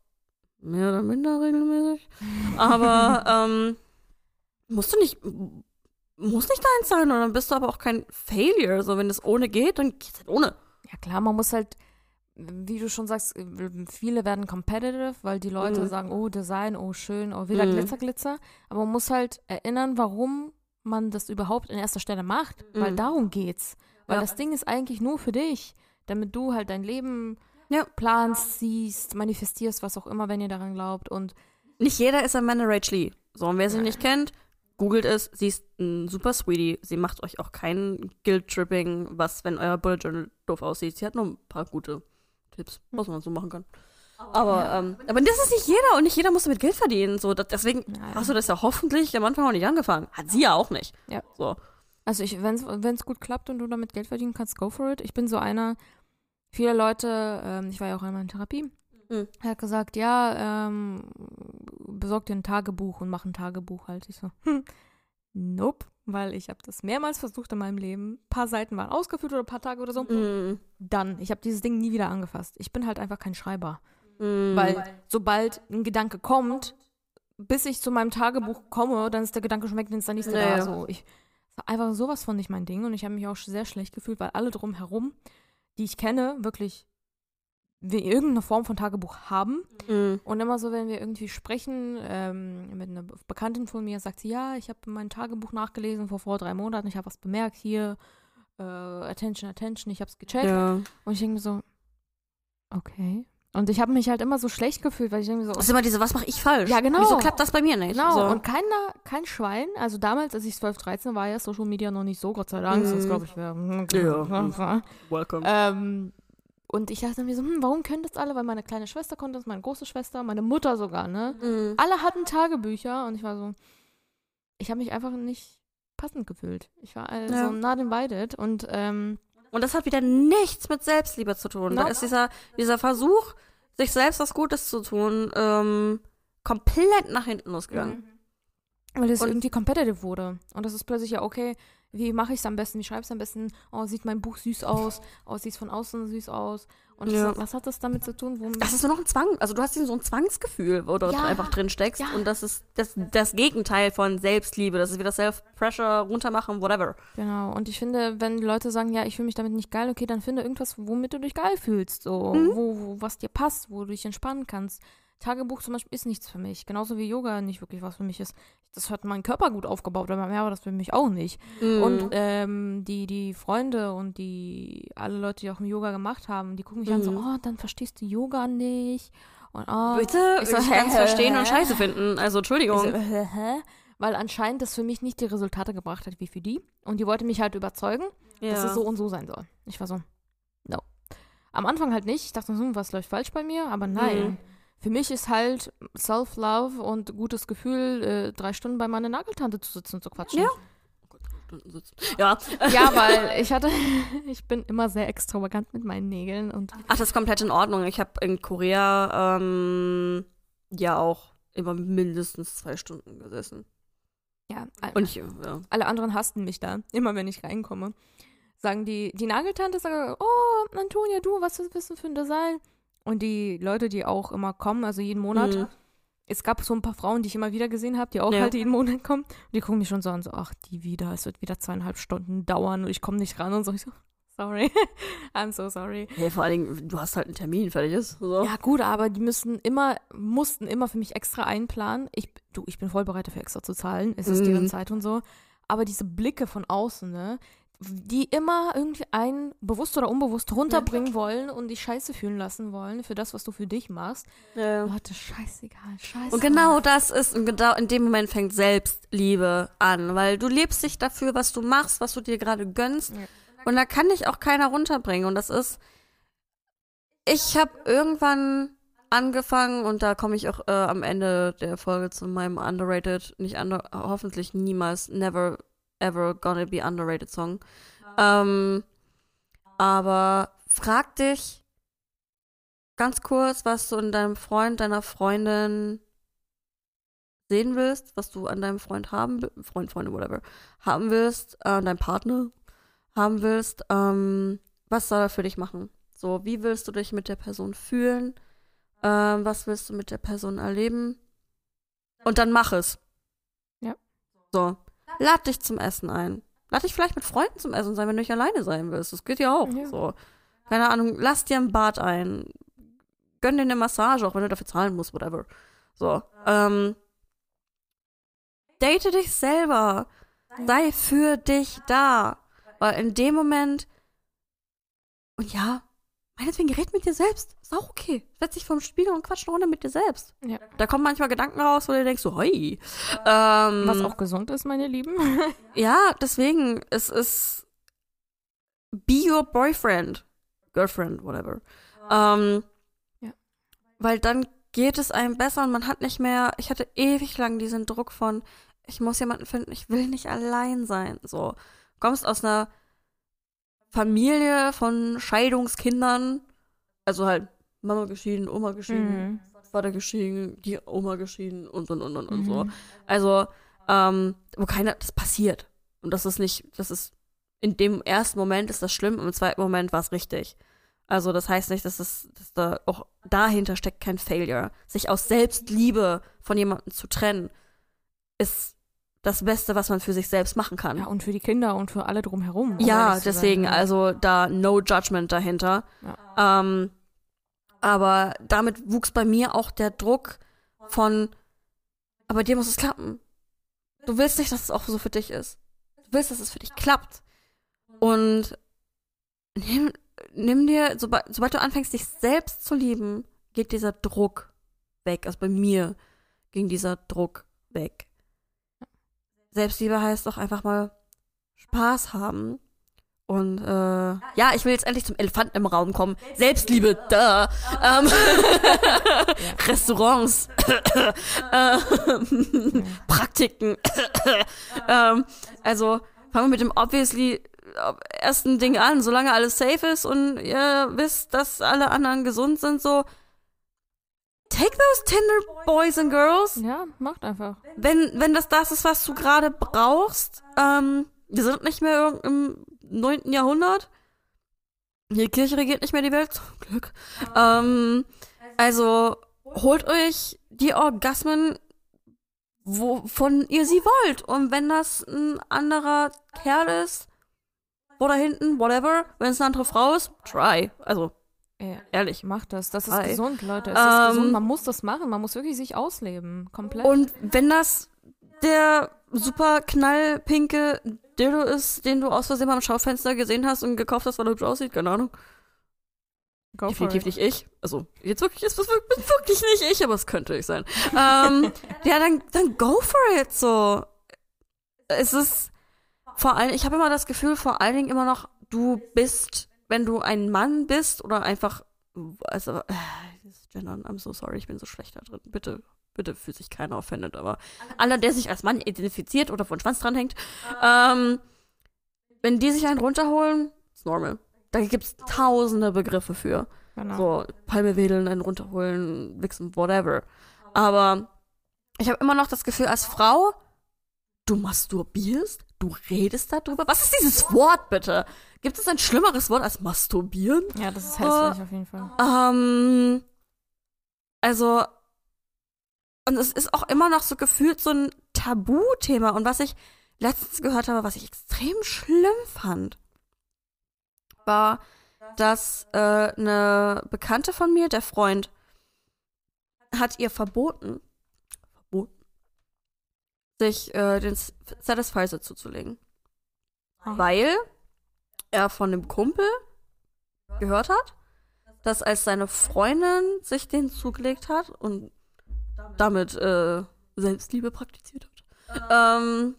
mehr oder minder regelmäßig. Aber (laughs) ähm, musst du nicht, muss nicht deins sein, und dann bist du aber auch kein Failure. So, wenn es ohne geht, dann geht's halt ohne. Ja klar, man muss halt, wie du schon sagst, viele werden competitive, weil die Leute Mhm. sagen, oh Design, oh schön, oh wieder Mhm. Glitzer, Glitzer. Aber man muss halt erinnern, warum man das überhaupt in erster Stelle macht, weil Mhm. darum geht's. Weil Ja. das Ding ist eigentlich nur für dich, damit du halt dein Leben Ja. planst, siehst, manifestierst, was auch immer, wenn ihr daran glaubt. Und Nicht jeder ist Amanda Rach Lee. So, und wer sie nicht kennt, googelt es. Sie ist ein super Sweetie. Sie macht euch auch kein Guilt-Tripping, was, wenn euer Bullet Journal doof aussieht. Sie hat nur ein paar gute Tipps, was man so machen kann. Aber, ähm, aber das ist nicht jeder und nicht jeder muss damit Geld verdienen. So, deswegen Naja. hast du das ja hoffentlich am Anfang auch nicht angefangen. Hat sie ja auch nicht. Ja. So. Also wenn es gut klappt und du damit Geld verdienen kannst, go for it. Ich bin so einer, viele Leute, ähm, ich war ja auch einmal in Therapie, Mhm. hat gesagt, ja, ähm, besorg dir ein Tagebuch und mach ein Tagebuch halt. Ich so, hm, nope, weil ich habe das mehrmals versucht in meinem Leben. Ein paar Seiten waren ausgefüllt oder ein paar Tage oder so. Mm, Dann, ich habe dieses Ding nie wieder angefasst. Ich bin halt einfach kein Schreiber. mm, Weil sobald ein Gedanke kommt, bis ich zu meinem Tagebuch komme, dann ist der Gedanke schon weg, dann ist der nächste Ja, da. So, ich, einfach sowas von nicht mein Ding und ich habe mich auch sehr schlecht gefühlt, weil alle drumherum, die ich kenne, wirklich wir irgendeine Form von Tagebuch haben. mm, Und immer so, wenn wir irgendwie sprechen, ähm, mit einer Bekanntin von mir, sagt sie, ja, ich habe mein Tagebuch nachgelesen vor vor drei Monaten, ich habe was bemerkt hier, äh, Attention, Attention, ich habe es gecheckt. ja. Und ich denke mir so, okay. Und ich habe mich halt immer so schlecht gefühlt, weil ich denke mir so, Das ist immer diese, was mache ich falsch? Ja, genau. Wieso klappt das bei mir nicht? Genau, So. und keiner, kein Schwein, also damals, als ich 12, 13 war, ja Social Media noch nicht so, Gott sei Dank, Mhm. sonst glaube ich wäre. Ja. (laughs) Welcome. Ähm, und ich dachte mir so, hm, warum können das alle? Weil meine kleine Schwester konnte das, meine große Schwester, meine Mutter sogar, ne? Mm. Alle hatten Tagebücher und ich war so, ich habe mich einfach nicht passend gefühlt. Ich war also Ja. not invited und ähm, Und das hat wieder nichts mit Selbstliebe zu tun. Da Nope. ist dieser, dieser Versuch, sich selbst was Gutes zu tun, ähm, komplett nach hinten losgegangen. Weil es irgendwie competitive wurde. Und das ist plötzlich ja, okay, wie mache ich es am besten? Wie schreibe ich es am besten? Oh, sieht mein Buch süß aus? Oh, sieht es von außen süß aus? Und Ja. so, was hat das damit zu tun? Womit Das ist nur noch ein Zwang. Also du hast so ein Zwangsgefühl, wo du Ja. einfach drin steckst. Ja. Und das ist das, das Gegenteil von Selbstliebe. Das ist wieder Self-Pressure, runtermachen, whatever. Genau. Und ich finde, wenn Leute sagen, ja, ich fühle mich damit nicht geil, okay, dann finde irgendwas, womit du dich geil fühlst. So, Mhm. wo, wo, was dir passt, wo du dich entspannen kannst. Tagebuch zum Beispiel ist nichts für mich. Genauso wie Yoga nicht wirklich was für mich ist. Das hat meinen Körper gut aufgebaut, aber mehr war das für mich auch nicht. Mhm. Und ähm, die, die Freunde und die alle Leute, die auch im Yoga gemacht haben, die gucken mich an so, Mhm. oh, dann verstehst du Yoga nicht. Und oh, Bitte? Ich Ich, so, kann es verstehen und scheiße finden. Also, ich so, Entschuldigung. äh, hä? Weil anscheinend das für mich nicht die Resultate gebracht hat wie für die. Und die wollte mich halt überzeugen, dass es so und so sein soll. Ich war so, no. am Anfang halt nicht. Ich dachte, hm, was läuft falsch bei mir? Aber nein. Mhm. Für mich ist halt Self-Love und gutes Gefühl, äh, drei Stunden bei meiner Nageltante zu sitzen und zu quatschen. Ja. Ja. Ja, (laughs) weil ich hatte, (laughs) ich bin immer sehr extravagant mit meinen Nägeln und Ach, das ist komplett in Ordnung. Ich habe in Korea ähm, ja auch immer mindestens zwei Stunden gesessen. ja, Und ich, ja. alle anderen hassten mich da. Immer wenn ich reinkomme. Sagen die, die Nageltante sagt, oh, Antonia, du, was bist du für ein Design? Und die Leute, die auch immer kommen, also jeden Monat, Mhm. es gab so ein paar Frauen, die ich immer wieder gesehen habe, die auch Ja. halt jeden Monat kommen. Und die gucken mich schon so an, so, ach, die wieder, es wird wieder zweieinhalb Stunden dauern und ich komme nicht ran und so. Ich so, (laughs) sorry, I'm so sorry. Hey, vor allen Dingen, du hast halt einen Termin, fertig ist. So. Ja, gut, aber die müssen immer, mussten immer für mich extra einplanen. Ich, du, ich bin voll bereit dafür extra zu zahlen. Es ist Mhm. deren Zeit und so. Aber diese Blicke von außen, ne, die immer irgendwie einen bewusst oder unbewusst runterbringen wollen und dich scheiße fühlen lassen wollen für das, was du für dich machst. Ja. Leute, scheißegal, scheiße. Und genau das ist, und genau in dem Moment fängt Selbstliebe an, weil du lebst dich dafür, was du machst, was du dir gerade gönnst. Ja. Und da kann dich auch keiner runterbringen. Und das ist, ich habe irgendwann angefangen und da komme ich auch äh, am Ende der Folge zu meinem underrated, nicht under, hoffentlich niemals, never ever gonna be underrated Song. Ähm, aber frag dich ganz kurz, was du in deinem Freund, deiner Freundin sehen willst, was du an deinem Freund haben, Freund, Freundin, whatever, haben willst, äh, an deinem Partner haben willst, ähm, was soll er für dich machen? So, wie willst du dich mit der Person fühlen? Ähm, was willst du mit der Person erleben? Und dann mach es. Ja. So. Lad dich zum Essen ein. Lad dich vielleicht mit Freunden zum Essen sein, wenn du nicht alleine sein willst. Das geht ja auch. Ja. So. Keine Ahnung, lass dir ein Bad ein. Gönn dir eine Massage, auch wenn du dafür zahlen musst, whatever. So. Ähm, date dich selber. Sei für dich da. Weil in dem Moment, und ja, meinetwegen red mit dir selbst. Ist auch okay. Setz dich vorm Spiegel und quatsch eine Runde mit dir selbst. Ja. Da kommen manchmal Gedanken raus, wo du denkst, so, hoi. Ähm, Was auch gesund ist, meine Lieben. (laughs) ja, deswegen, es ist be your boyfriend. Girlfriend, whatever. Ähm, Ja. Weil dann geht es einem besser und man hat nicht mehr, ich hatte ewig lang diesen Druck von, ich muss jemanden finden, ich will nicht allein sein. So, kommst aus einer Familie von Scheidungskindern, also halt Mama geschieden, Oma geschieden, Mhm. Vater geschieden, die Oma geschieden und und und und, und so. Mhm. Also, ähm, wo keiner, das passiert. Und das ist nicht, das ist, in dem ersten Moment ist das schlimm, im zweiten Moment war es richtig. Also, das heißt nicht, dass es, dass da auch dahinter steckt kein Failure. Sich aus Selbstliebe von jemandem zu trennen, ist das Beste, was man für sich selbst machen kann. Ja, und für die Kinder und für alle drumherum. um Ja, zu sein, deswegen, ja. also da no judgment dahinter. Ähm, aber damit wuchs bei mir auch der Druck von, aber dir muss es klappen. Du willst nicht, dass es auch so für dich ist. Du willst, dass es für dich klappt. Und nimm, nimm dir, sobald, sobald du anfängst, dich selbst zu lieben, geht dieser Druck weg. Also bei mir ging dieser Druck weg. Selbstliebe heißt doch einfach mal Spaß haben. Und äh, ja, ich will jetzt endlich zum Elefanten im Raum kommen. Selbstliebe, da. Ähm, (laughs) Restaurants, (laughs) ähm, Praktiken. (laughs) ähm, also fangen wir mit dem obviously ersten Ding an. Solange alles safe ist und ihr wisst, dass alle anderen gesund sind, so take those Tinder Boys and Girls Ja, macht einfach. wenn, wenn das das ist, was du gerade brauchst, ähm, wir sind nicht mehr im 9. Jahrhundert. Die Kirche regiert nicht mehr die Welt, zum Glück. Ähm, also holt euch die Orgasmen, wovon ihr sie wollt. Und wenn das ein anderer Kerl ist, oder hinten, whatever, wenn es eine andere Frau ist, try. Also, Ehrlich. macht das. Das ist Hi. gesund, Leute. Es Ähm, ist gesund. Man muss das machen. Man muss wirklich sich ausleben. Komplett. Und wenn das der super knallpinke Dildo ist, den du aus Versehen mal im Schaufenster gesehen hast und gekauft hast, weil er hübsch aussieht, keine Ahnung. Go Definitiv it. nicht ich. Also, jetzt wirklich, ist es wirklich, wirklich nicht ich, aber es könnte ich sein. ähm, (laughs) ja, dann, dann go for it, so. Es ist vor allem, ich habe immer das Gefühl, vor allen Dingen immer noch, du bist, wenn du ein Mann bist oder einfach, also, äh, Gendern, I'm so sorry, ich bin so schlecht da drin. Bitte, bitte fühlt sich keiner offended, aber aller, der sich als Mann identifiziert oder von Schwanz dranhängt, ähm, wenn die sich einen runterholen, ist normal. Da gibt's tausende Begriffe für. Genau. So, Palme wedeln, einen runterholen, wichsen, whatever. Aber ich habe immer noch das Gefühl, als Frau, du masturbierst, du redest darüber. Was ist dieses Wort bitte? Gibt es ein schlimmeres Wort als masturbieren? Ja, das ist hässlich auf jeden Fall. Ähm, also, und es ist auch immer noch so gefühlt so ein Tabuthema. Und was ich letztens gehört habe, was ich extrem schlimm fand, war, dass äh, eine Bekannte von mir, der Freund, hat ihr verboten, sich äh, den Satisfizer zuzulegen. Ah. Weil er von dem Kumpel gehört hat, dass als seine Freundin sich den zugelegt hat und damit äh, Selbstliebe praktiziert hat. Ähm,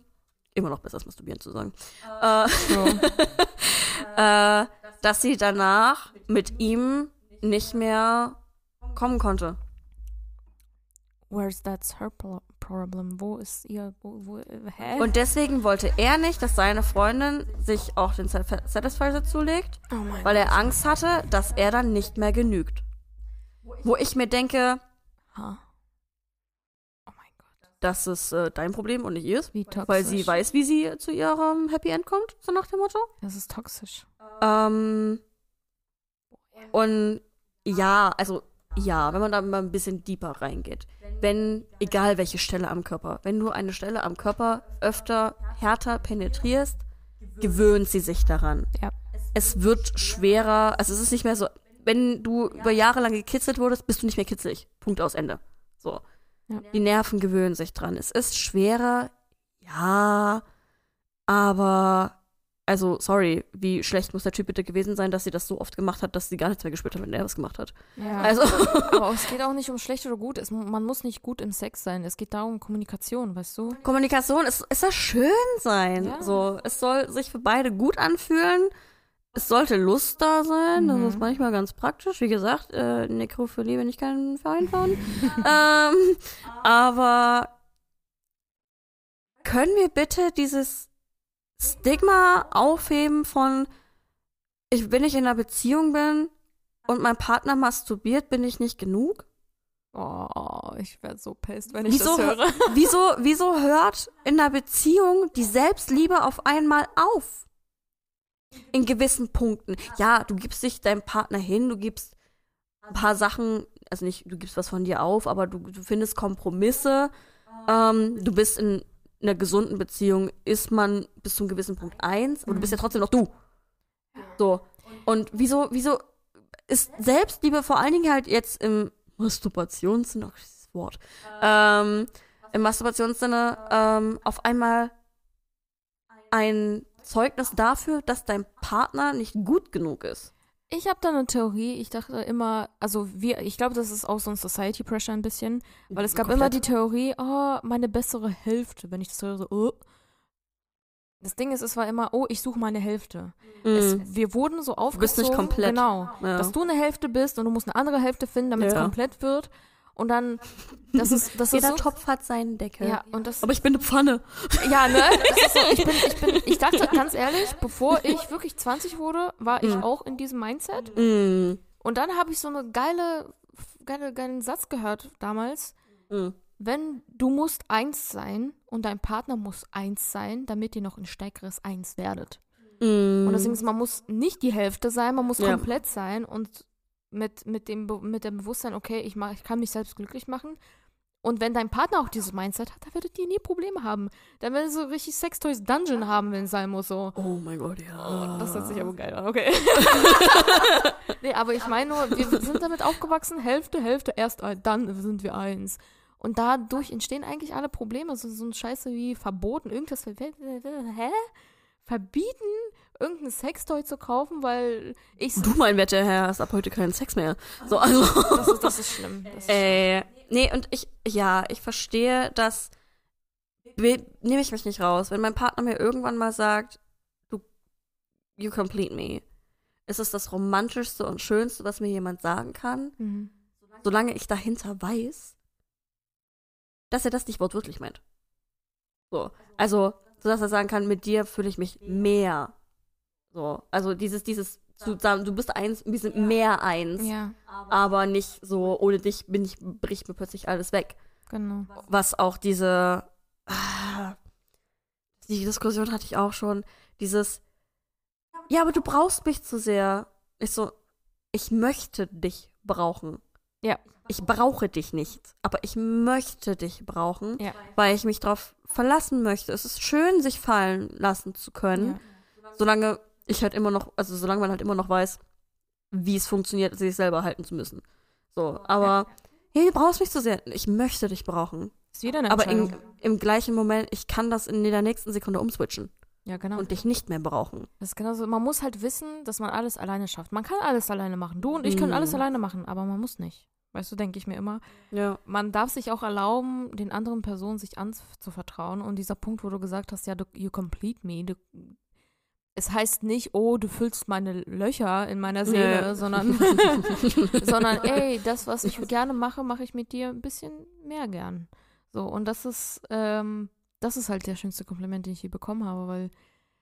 immer noch besser als masturbieren zu sagen. Äh, So. (laughs) äh, dass sie danach mit ihm nicht mehr kommen konnte. Where's that's her problem? Wo ist ihr, wo, wo, hä? Und deswegen wollte er nicht, dass seine Freundin sich auch den Sat- Satisfizer zulegt, oh weil er Angst hatte, dass er dann nicht mehr genügt. Wo ich mir denke, Ha. Oh mein Gott. das ist äh, dein Problem und nicht ihres, Wie toxisch. weil sie weiß, wie sie zu ihrem Happy End kommt, so nach dem Motto. Das ist toxisch. Ähm, und ja, also ja, wenn man da mal ein bisschen deeper reingeht. Wenn, egal welche Stelle am Körper, wenn du eine Stelle am Körper öfter härter penetrierst, gewöhnt sie sich daran. Ja. Es wird schwerer, also es ist nicht mehr so, wenn du über Jahre lang gekitzelt wurdest, bist du nicht mehr kitzelig. Punkt aus Ende. So. Ja. Die Nerven gewöhnen sich dran. Es ist schwerer, ja, aber also, sorry, wie schlecht muss der Typ bitte gewesen sein, dass sie das so oft gemacht hat, dass sie gar nichts mehr gespürt hat, wenn er was gemacht hat. Ja. Also, (laughs) Aber es (laughs) geht auch nicht um schlecht oder gut. Es, man muss nicht gut im Sex sein. Es geht darum, Kommunikation, weißt du? Kommunikation, es, es soll schön sein. Ja. So, es soll sich für beide gut anfühlen. Es sollte Lust da sein. Das Mhm. ist manchmal ganz praktisch. Wie gesagt, äh, Nekrophilie bin ich kein Verein von. (laughs) ähm, aber können wir bitte dieses Stigma aufheben von, ich, wenn ich in einer Beziehung bin und mein Partner masturbiert, bin ich nicht genug? Oh, ich werde so pissed, wenn ich Wieso, das höre. wieso, wieso hört in einer Beziehung die Selbstliebe auf einmal auf? In gewissen Punkten. Ja, du gibst dich deinem Partner hin, du gibst ein paar Sachen, also nicht, du gibst was von dir auf, aber du, du findest Kompromisse. Ähm, du bist in einer gesunden Beziehung, ist man bis zu einem gewissen Punkt eins, aber du bist ja trotzdem noch du. So. Und wieso, wieso ist Selbstliebe vor allen Dingen halt jetzt im Masturbationssinne, ach, dieses Wort, ähm, im Masturbationssinne ähm, auf einmal ein Zeugnis dafür, dass dein Partner nicht gut genug ist. Ich habe da eine Theorie. Ich dachte immer, also wir, ich glaube, das ist auch so ein Society Pressure ein bisschen, weil es gab immer die Theorie, oh, meine bessere Hälfte. Wenn ich das höre, so, oh. Das Ding ist, es war immer, oh, ich suche meine Hälfte. Es, Mhm. wir wurden so bist aufgezogen. nicht komplett. Genau. Ja. Dass du eine Hälfte bist und du musst eine andere Hälfte finden, damit es Ja. komplett wird. Und dann, das ist, das ist Jeder so, Topf hat seinen Deckel. ja, und das, Aber ich bin eine Pfanne. ja, ne? (laughs) Das ist so, ich bin, ich bin, ich dachte ganz ehrlich, bevor ich wirklich 20 wurde, war ich Mhm. auch in diesem Mindset. Mm. Und dann habe ich so eine geile, geile, geilen Satz gehört damals. Mm. Wenn du musst eins sein und dein Partner muss eins sein, damit ihr noch ein stärkeres Eins werdet. Mm. Und deswegen ist, man muss nicht die Hälfte sein, man muss Ja. komplett sein und mit, mit, dem, mit dem Bewusstsein, okay, ich, mach, ich kann mich selbst glücklich machen. Und wenn dein Partner auch dieses Mindset hat, dann werdet ihr nie Probleme haben. Dann werdet ihr so richtig Sextoys Dungeon haben, wenn es sein muss. So. Oh mein Gott, ja. Oh, das hört sich aber geil an, okay. (laughs) nee, aber ich meine nur, wir sind damit aufgewachsen, Hälfte, Hälfte, erst dann sind wir eins. Und dadurch entstehen eigentlich alle Probleme. So, so ein Scheiße wie verboten, irgendwas, hä? Verbieten, irgendein Sextoy zu kaufen, weil ich Du, mein werter Herr, hast ab heute keinen Sex mehr. So, also. Das ist, das ist schlimm. Das ist Äh, nee, und ich, ja, ich verstehe, dass nehme ich mich nicht raus. Wenn mein Partner mir irgendwann mal sagt, du, you complete me, ist es das romantischste und schönste, was mir jemand sagen kann, Mhm. solange ich dahinter weiß, dass er das nicht wortwörtlich meint. So, also, so dass er sagen kann, mit dir fühle ich mich mehr. So, also dieses, dieses, zu sagen, du bist eins, wir sind mehr eins, Ja, aber nicht so, ohne dich bin ich, bricht mir plötzlich alles weg. genau. Was auch diese, ah, die Diskussion hatte ich auch schon, dieses, ja, aber du brauchst mich zu sehr. Ich so, ich möchte dich brauchen. Ja. Ich brauche dich nicht, aber ich möchte dich brauchen, Ja. weil ich mich darauf verlassen möchte. Es ist schön, sich fallen lassen zu können, solange ich halt immer noch, also solange man halt immer noch weiß, wie es funktioniert, sich selber halten zu müssen. So, aber hey, du brauchst mich zu sehr. Ich möchte dich brauchen. Ist wieder eine Aber in, im gleichen Moment, ich kann das in der nächsten Sekunde umswitchen ja, genau. und dich nicht mehr brauchen. Das ist genauso. Man muss halt wissen, dass man alles alleine schafft. Man kann alles alleine machen. Du und ich können Mhm. alles alleine machen, aber man muss nicht. Weißt du, denke ich mir immer. Ja. Man darf sich auch erlauben, den anderen Personen sich anzuvertrauen. Und dieser Punkt, wo du gesagt hast, ja, du, you complete me. Du, es heißt nicht, oh, du füllst meine Löcher in meiner Seele, Ja. (laughs) sondern, (laughs) sondern, ey, das, was ich gerne mache, mache ich mit dir ein bisschen mehr gern. So, und das ist, ähm, das ist halt der schönste Kompliment, den ich je bekommen habe, weil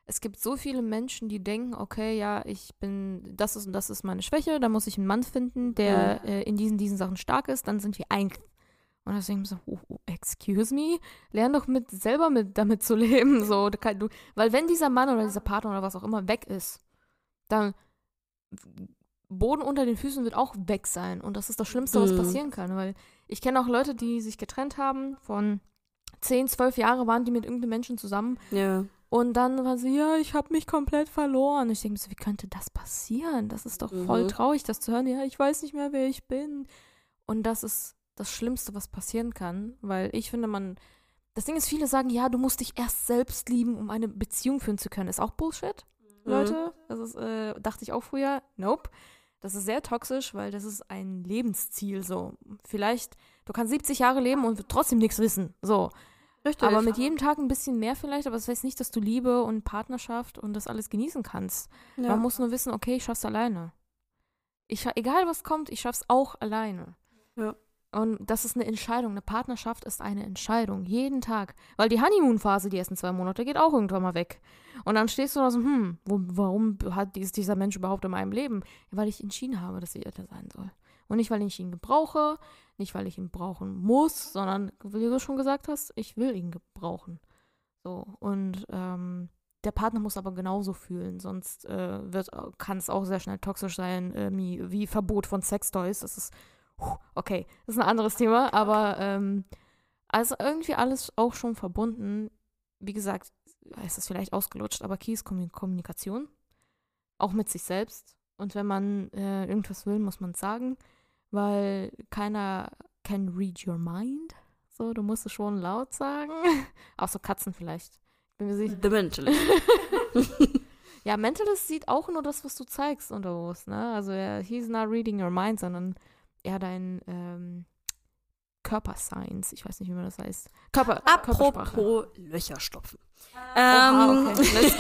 es gibt so viele Menschen, die denken, okay, ja, ich bin, das ist und das ist meine Schwäche, da muss ich einen Mann finden, der äh, in diesen, diesen Sachen stark ist, dann sind wir eins. Und deswegen so, oh, oh, excuse me, lern doch mit selber mit damit zu leben, so, du, kann- du, weil wenn dieser Mann oder dieser Partner oder was auch immer weg ist, dann Boden unter den Füßen wird auch weg sein und das ist das Schlimmste, was Mhm. passieren kann, weil ich kenne auch Leute, die sich getrennt haben, von 10, 12 Jahre waren die mit irgendeinem Menschen zusammen Ja. und dann war sie, ja, ich habe mich komplett verloren. Ich denke mir so, wie könnte das passieren? Das ist doch voll Mhm. traurig, das zu hören. Ja, ich weiß nicht mehr, wer ich bin. Und das ist das Schlimmste, was passieren kann, weil ich finde, man. Das Ding ist, viele sagen, ja, du musst dich erst selbst lieben, um eine Beziehung führen zu können. Ist auch Bullshit, Mhm. Leute. Das ist, äh, dachte ich auch früher. Nope. Das ist sehr toxisch, weil das ist ein Lebensziel. So, vielleicht, du kannst 70 Jahre leben und trotzdem nichts wissen. So, Richtig. aber mit jedem Tag ein bisschen mehr vielleicht, aber das heißt nicht, dass du Liebe und Partnerschaft und das alles genießen kannst. ja. Man muss nur wissen, okay, ich schaff's alleine. Ich, egal was kommt, ich schaff's auch alleine. Ja. Und das ist eine Entscheidung. Eine Partnerschaft ist eine Entscheidung. Jeden Tag. Weil die Honeymoon-Phase, die ersten zwei Monate, geht auch irgendwann mal weg. Und dann stehst du da so, hm, wo, warum hat, ist dieser Mensch überhaupt in meinem Leben? Weil ich entschieden habe, dass er da sein soll. Und nicht, weil ich ihn gebrauche, nicht, weil ich ihn brauchen muss, sondern, wie du schon gesagt hast, ich will ihn gebrauchen. So, und ähm, der Partner muss aber genauso fühlen, sonst äh, kann es auch sehr schnell toxisch sein, äh, wie, Verbot von Sextoys. Das ist, okay, das ist ein anderes Thema, aber ähm, also irgendwie alles auch schon verbunden. Wie gesagt, es ist vielleicht ausgelutscht, aber Key ist Kommu- Kommunikation, auch mit sich selbst. Und wenn man äh, irgendwas will, muss man es sagen, weil keiner can read your mind. So, du musst es schon laut sagen. (laughs) Außer Katzen vielleicht. Bin mir sicher. The Mentalist. (laughs) Ja, Mentalist sieht auch nur das, was du zeigst unterbewusst, ne? Also er, he's not reading your mind, sondern eher dein ähm, Körperscience. Ich weiß nicht, wie man das heißt. Körper. Apropos Löcher stopfen. Oha, Ähm, okay.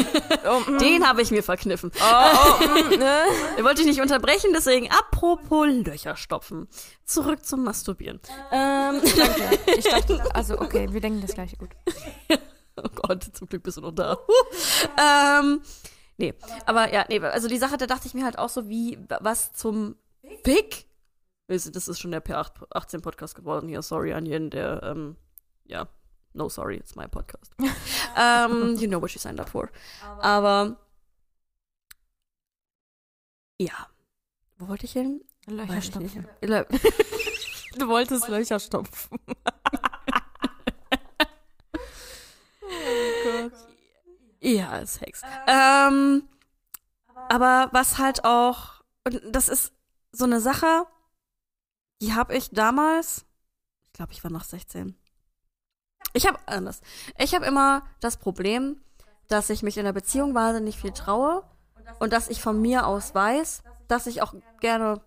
(laughs) Oh, mm. Den habe ich mir verkniffen. Oh, oh, (laughs) mm, ne? Ich wollte dich nicht unterbrechen, deswegen apropos Löcher stopfen. Zurück zum Masturbieren. Ähm, Danke. (laughs) Ich dachte, also okay, wir denken das gleiche, gut. oh Gott, zum Glück bist du noch da. ähm, nee, aber ja, nee, also die Sache, da dachte ich mir halt auch so, wie, was zum Fick? Das ist schon der P18-Podcast geworden hier. Sorry an jeden, der, ähm, ja, no sorry, it's my podcast. (laughs) ähm, you know what you signed up for. Aber, ja. Wo wollte ich hin? Löcher Weiß ich nicht. stopfen. Lö- (laughs) Du wolltest Löcher stopfen. (laughs) oh Gott. Ja, Sex. Ähm, aber was halt auch, und das ist so eine Sache, die habe ich damals, ich glaube, ich war noch 16. Ich habe anders. Ich habe immer das Problem, dass ich mich in der Beziehung wahnsinnig viel traue und dass ich von mir aus weiß, dass ich auch gerne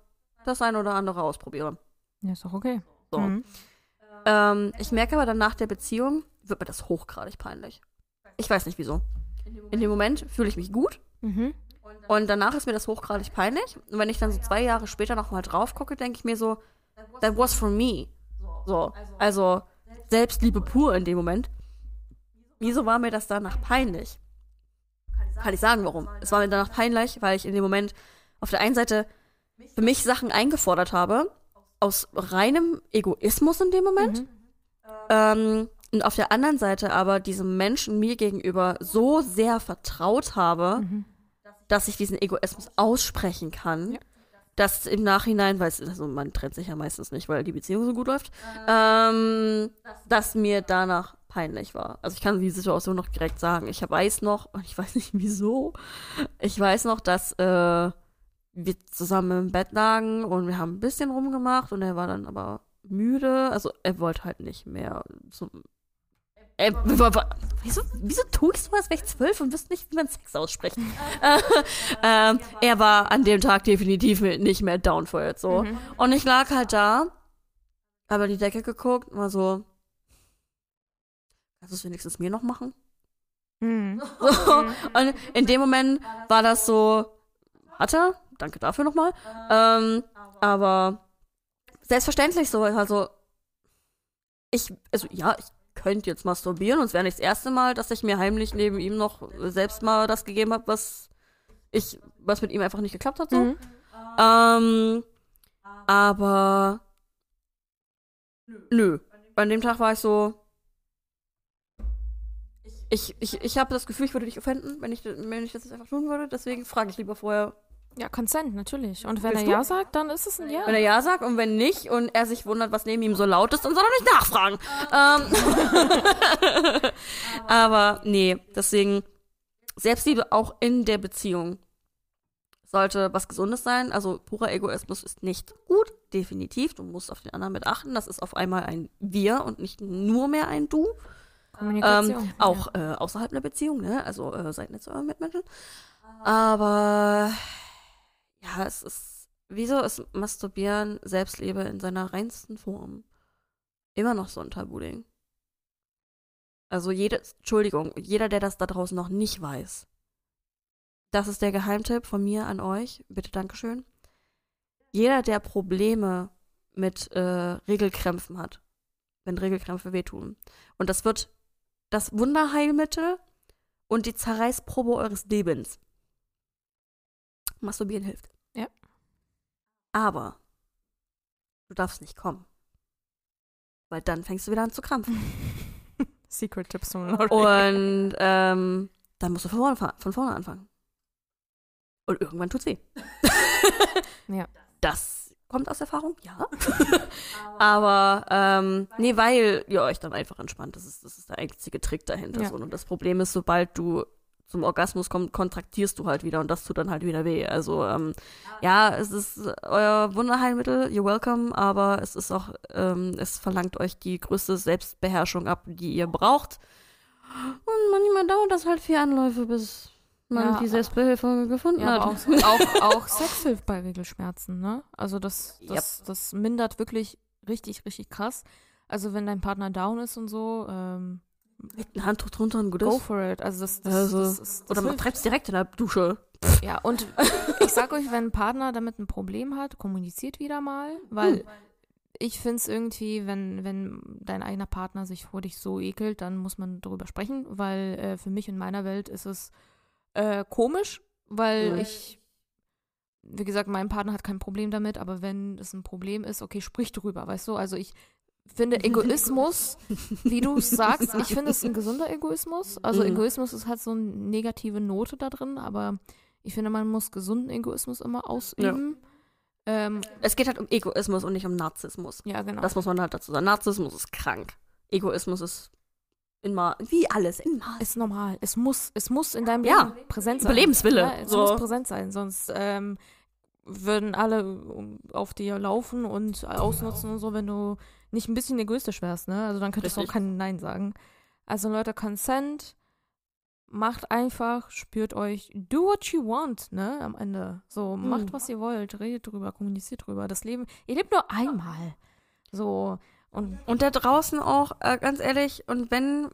das eine oder andere ausprobiere. Ja, ist doch okay. So. Mhm. Ähm, ich merke aber dann nach der Beziehung, wird mir das hochgradig peinlich. Ich weiß nicht wieso. In dem Moment fühle ich mich gut Mhm. Und danach ist mir das hochgradig peinlich. Und wenn ich dann so zwei Jahre später nochmal drauf gucke, denke ich mir so, that was for me. So, also Selbstliebe pur in dem Moment. Wieso war mir das danach peinlich? Kann ich sagen, warum. Es war mir danach peinlich, weil ich in dem Moment auf der einen Seite für mich Sachen eingefordert habe, aus reinem Egoismus in dem Moment. Mhm. Ähm, und auf der anderen Seite aber diesem Menschen mir gegenüber so sehr vertraut habe, Mhm. dass ich diesen Egoismus aussprechen kann. Ja. Dass im Nachhinein, weil es, also man trennt sich ja meistens nicht, weil die Beziehung so gut läuft, ähm, dass mir danach peinlich war. Also ich kann die Situation noch direkt sagen. Ich weiß noch, und ich (laughs) weiß nicht wieso, ich weiß noch, dass äh, wir zusammen im Bett lagen und wir haben ein bisschen rumgemacht und er war dann aber müde. Also er wollte halt nicht mehr zum. Er, wieso, wieso tue ich sowas, wenn ich zwölf und wüsste nicht, wie man Sex ausspricht? äh, (laughs) ähm, er war an dem Tag definitiv nicht mehr down for it, so. Mhm. Und ich lag halt da, habe an die Decke geguckt und war so, kannst du es wenigstens mir noch machen? Mhm. (laughs) So. Und in dem Moment war das so, hat er, danke dafür nochmal, ähm, aber selbstverständlich so, also ich, also ja, ich könnte jetzt masturbieren und es wäre nicht das erste Mal, dass ich mir heimlich neben ihm noch selbst mal das gegeben habe, was ich, was mit ihm einfach nicht geklappt hat, so. Mhm. Ähm, aber nö. An dem Tag war ich so. Ich, ich, ich habe das Gefühl, ich würde dich offenden, wenn ich, wenn ich das jetzt einfach tun würde. Deswegen frage ich lieber vorher, Ja, Consent, natürlich. Und wenn Willst er du? Ja sagt, dann ist es ein Ja. wenn er Ja sagt und wenn nicht und er sich wundert, was neben ihm so laut ist, dann soll er nicht nachfragen. Ähm, (laughs) aber nee, deswegen Selbstliebe auch in der Beziehung sollte was Gesundes sein. Also purer Egoismus ist nicht gut, definitiv. Du musst auf den anderen mit achten. Das ist auf einmal ein Wir und nicht nur mehr ein Du. Kommunikation. Ähm, auch äh, außerhalb einer Beziehung, ne? Also äh, seid nicht zu euren Mitmenschen. Aber ja, es ist. Wieso ist Masturbieren Selbstliebe in seiner reinsten Form immer noch so ein Tabuding? Also jede, Entschuldigung, jeder, der das da draußen noch nicht weiß, das ist der Geheimtipp von mir an euch. Bitte Dankeschön. Jeder, der Probleme mit äh, Regelkrämpfen hat, wenn Regelkrämpfe wehtun, und das wird das Wunderheilmittel und die Zerreißprobe eures Lebens. Masturbieren hilft. Aber du darfst nicht kommen. Weil dann fängst du wieder an zu krampfen. (laughs) Secret Tipps von Laurie. Und ähm, dann musst du von vorne, von vorne anfangen. Und irgendwann tut's weh. (laughs) Ja. Das kommt aus Erfahrung, ja. (laughs) Aber ähm, nee, weil ihr euch dann einfach entspannt. Das ist, das ist der einzige Trick dahinter. Ja. So. Und das Problem ist, sobald du zum Orgasmus kommst, kontraktierst du halt wieder und das tut dann halt wieder weh. Also ähm, ja, es ist euer Wunderheilmittel, you're welcome, aber es ist auch, ähm, es verlangt euch die größte Selbstbeherrschung ab, die ihr braucht. Und manchmal dauert das halt vier Anläufe, bis man Ja, die Selbstbehilfe gefunden Ja, hat. auch, auch, auch Sex hilft bei Regelschmerzen, ne? Also das, das, das mindert wirklich richtig, richtig krass. Also wenn dein Partner down ist und so, ähm, Legt ein Handtuch drunter und gut go ist. for it. Also das, das, Also, das, ist- das Oder man treibt es direkt in der Dusche. Ja, und ich sag euch, wenn ein Partner damit ein Problem hat, kommuniziert wieder mal, weil Hm. ich finde es irgendwie, wenn, wenn dein eigener Partner sich vor dich so ekelt, dann muss man darüber sprechen, weil äh, für mich in meiner Welt ist es äh, komisch, weil Mhm. ich, wie gesagt, mein Partner hat kein Problem damit, aber wenn es ein Problem ist, okay, sprich drüber, weißt du? Also ich finde (laughs) Egoismus, wie du (laughs) sagst, ich finde es ein gesunder Egoismus. Also Mhm. Egoismus ist halt so eine negative Note da drin, aber ich finde, man muss gesunden Egoismus immer ausüben. Ähm, Es geht halt um Egoismus und nicht um Narzissmus. ja, genau. Das muss man halt dazu sagen. Narzissmus ist krank. Egoismus ist in Ma wie alles, in Maß. ist normal. Es muss, es muss in deinem Ja. Leben präsent sein. Überlebenswille. Ja, es So. muss präsent sein, sonst ähm, würden alle um- auf dir laufen und ausnutzen und so, wenn du nicht ein bisschen egoistisch wärst, ne? Also dann könntest du auch kein Nein sagen. Also Leute, Consent, macht einfach, spürt euch, do what you want, ne? Am Ende. So, macht Mhm. was ihr wollt, redet drüber, kommuniziert drüber. Das Leben, ihr lebt nur einmal. So, und Und da draußen auch, äh, ganz ehrlich, und wenn,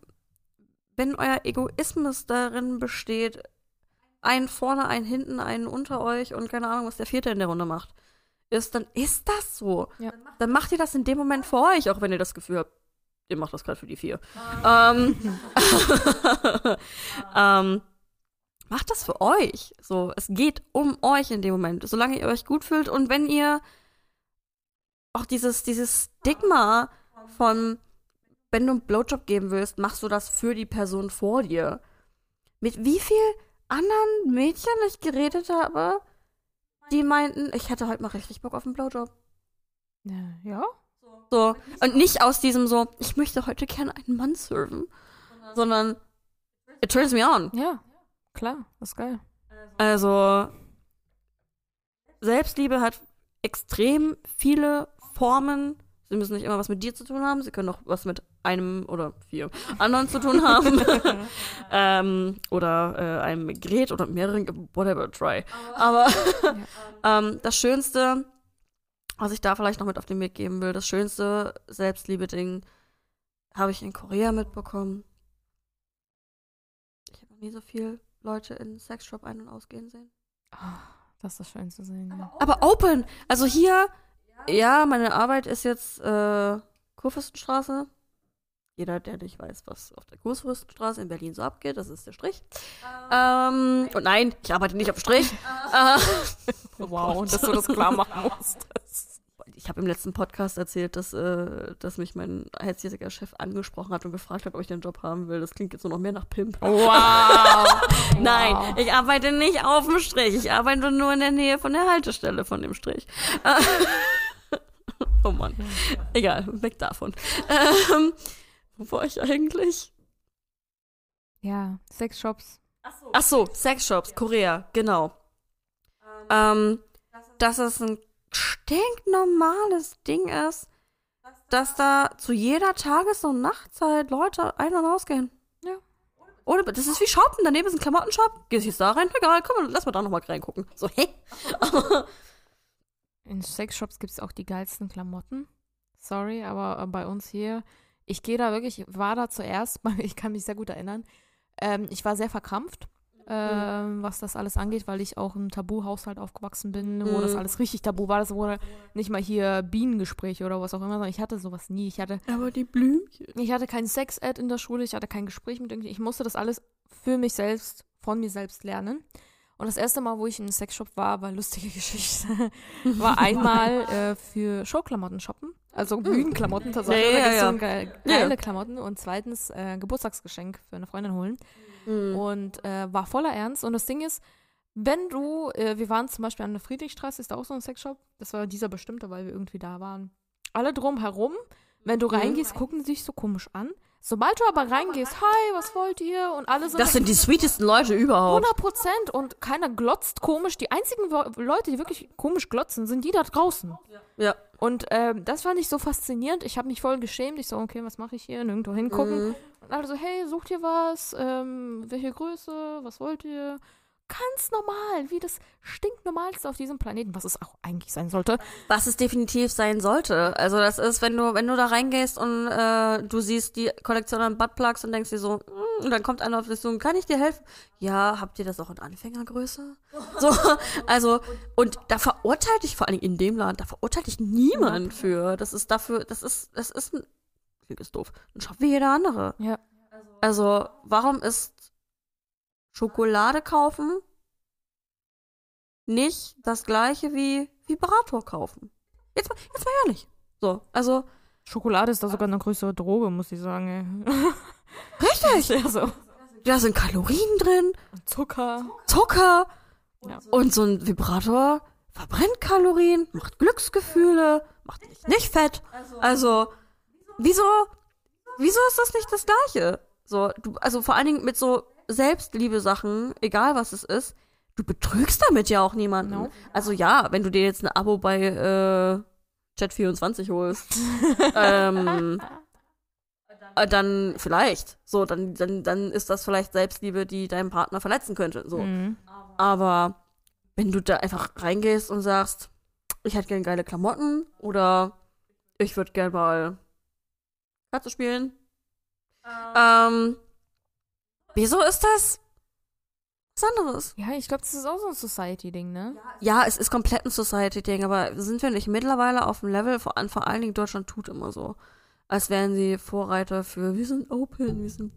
wenn euer Egoismus darin besteht, einen vorne, einen hinten, einen unter euch und keine Ahnung, was der vierte in der Runde macht, ist, dann ist das so. Ja. Dann macht ihr das in dem Moment für euch, auch wenn ihr das Gefühl habt, ihr macht das gerade für die vier. Ähm, (laughs) (laughs) ähm, macht das für euch. So, es geht um euch in dem Moment, solange ihr euch gut fühlt und wenn ihr auch dieses, dieses Stigma von, wenn du einen Blowjob geben willst, machst du das für die Person vor dir. Mit wie viel anderen Mädchen ich geredet habe, die meinten, ich hätte heute mal richtig Bock auf einen Blowjob. Ja. ja. So. Und nicht aus diesem so, ich möchte heute gerne einen Mann serven, sondern it turns me on. Ja, klar, das ist geil. Also, Selbstliebe hat extrem viele Formen. Sie müssen nicht immer was mit dir zu tun haben, sie können auch was mit einem oder vier anderen zu tun haben. (laughs) ähm, oder äh, einem Gerät oder mehreren, whatever, try. Aber (laughs) ähm, das Schönste, was ich da vielleicht noch mit auf den Weg geben will, das schönste Selbstliebe-Ding habe ich in Korea mitbekommen. Ich habe noch nie so viele Leute in Sexshop ein- und ausgehen sehen. Ah, das ist das schön zu sehen. Ja. Aber open! Also hier, ja, meine Arbeit ist jetzt äh, Kurfürstenstraße. Jeder, der nicht weiß, was auf der Kurfürstenstraße in Berlin so abgeht, das ist der Strich. Ähm, und nein, ich arbeite nicht auf dem Strich. Äh, (laughs) Wow, dass du das klar machen musstest. ich habe im letzten Podcast erzählt, dass, äh, dass mich mein herzjähriger Chef angesprochen hat und gefragt hat, ob ich den Job haben will. Das klingt jetzt nur noch mehr nach Pimp. Wow. Nein, Wow. ich arbeite nicht auf dem Strich. Ich arbeite nur in der Nähe von der Haltestelle von dem Strich. (laughs) (laughs) oh Mann. Egal, weg davon. Ähm, wo war ich eigentlich? Ja, Sexshops. Ach so, Sexshops, Korea, genau. Ähm, dass es ein stinknormales Ding ist, dass da zu jeder Tages- und Nachtzeit Leute ein- und ausgehen. Ja. Ohne, das ist wie Shoppen, daneben ist ein Klamottenshop. Gehst jetzt da rein? Egal, komm, lass mal da nochmal reingucken. So, hä? In Sexshops gibt es auch die geilsten Klamotten. Sorry, aber äh, bei uns hier, ich gehe da wirklich, ich war da zuerst, (laughs) ich kann mich sehr gut erinnern. Ähm, ich war sehr verkrampft, ähm, was das alles angeht, weil ich auch im Tabu-Haushalt aufgewachsen bin, wo Mhm. das alles richtig tabu war. Das wurde nicht mal hier Bienengespräche oder was auch immer, sondern ich hatte sowas nie. Ich hatte Aber die Blümchen. Ich hatte kein Sex-Ed in der Schule, ich hatte kein Gespräch mit irgendjemandem. Ich musste das alles für mich selbst, von mir selbst lernen. Und das erste Mal, wo ich in einem Sexshop war, war lustige (laughs) Geschichte. war einmal (laughs) äh, für Showklamotten shoppen. Also Bühnenklamotten tatsächlich. Ja, ja, ja. so ge Ja. geile Klamotten. Und zweitens äh, Geburtstagsgeschenk für eine Freundin holen. Mhm. Und äh, war voller Ernst. Und das Ding ist, wenn du, äh, wir waren zum Beispiel an der Friedrichstraße, ist da auch so ein Sexshop. Das war dieser bestimmte, weil wir irgendwie da waren. Alle drumherum, wenn du Mhm. reingehst, gucken sie dich so komisch an. Sobald du aber reingehst, hi, was wollt ihr? Und alle sind Das sind die sweetesten Leute überhaupt. 100 Prozent und keiner glotzt komisch. Die einzigen Leute, die wirklich komisch glotzen, sind die da draußen. Ja. Und ähm, das fand ich so faszinierend. Ich habe mich voll geschämt. Ich so, okay, was mache ich hier? Nirgendwo hingucken. Mhm. Und alle so, hey, sucht ihr was? Ähm, welche Größe? Was wollt ihr? Ganz normal, wie das stinknormalste auf diesem Planeten, was es auch eigentlich sein sollte. Was es definitiv sein sollte. Also das ist, wenn du, wenn du da reingehst und äh, du siehst die Kollektion an Buttplugs und denkst dir so, mm, und dann kommt einer auf dich so, kann ich dir helfen? Ja, habt ihr das auch in Anfängergröße? So, (laughs) also, und da verurteilt dich vor allen Dingen in dem Laden, da verurteilt dich niemand für. Das ist dafür, das ist, das ist ein, ist doof, ein Job wie jeder andere. Ja. Also, warum ist Schokolade kaufen nicht das gleiche wie Vibrator kaufen? Jetzt mal, jetzt mal ehrlich. So, also, Schokolade ist da sogar eine größere Droge, muss ich sagen. Ey. (laughs) richtig. ja, so. Da sind Kalorien drin, Zucker. Zucker Ja. und so ein Vibrator verbrennt Kalorien, macht Glücksgefühle, macht dich nicht fett. Also, wieso, wieso ist das nicht das Gleiche? So, du, also vor allen Dingen mit so Selbstliebe-Sachen, egal was es ist, du betrügst damit ja auch niemanden. No. Also ja, wenn du dir jetzt ein Abo bei äh, Chat24 holst, (laughs) ähm, äh, dann vielleicht. So, dann, dann, dann ist das vielleicht Selbstliebe, die deinen Partner verletzen könnte. So. Mhm. Aber wenn du da einfach reingehst und sagst, ich hätte gern geile Klamotten oder ich würde gern mal Katze spielen. Ähm, wieso ist das was anderes. Ja, ich glaube, das ist auch so ein Society-Ding, ne? Ja, es ist komplett ein Society-Ding, aber sind wir nicht mittlerweile auf dem Level, vor, vor allen Dingen Deutschland tut immer so, als wären sie Vorreiter für, wir sind open, wir sind,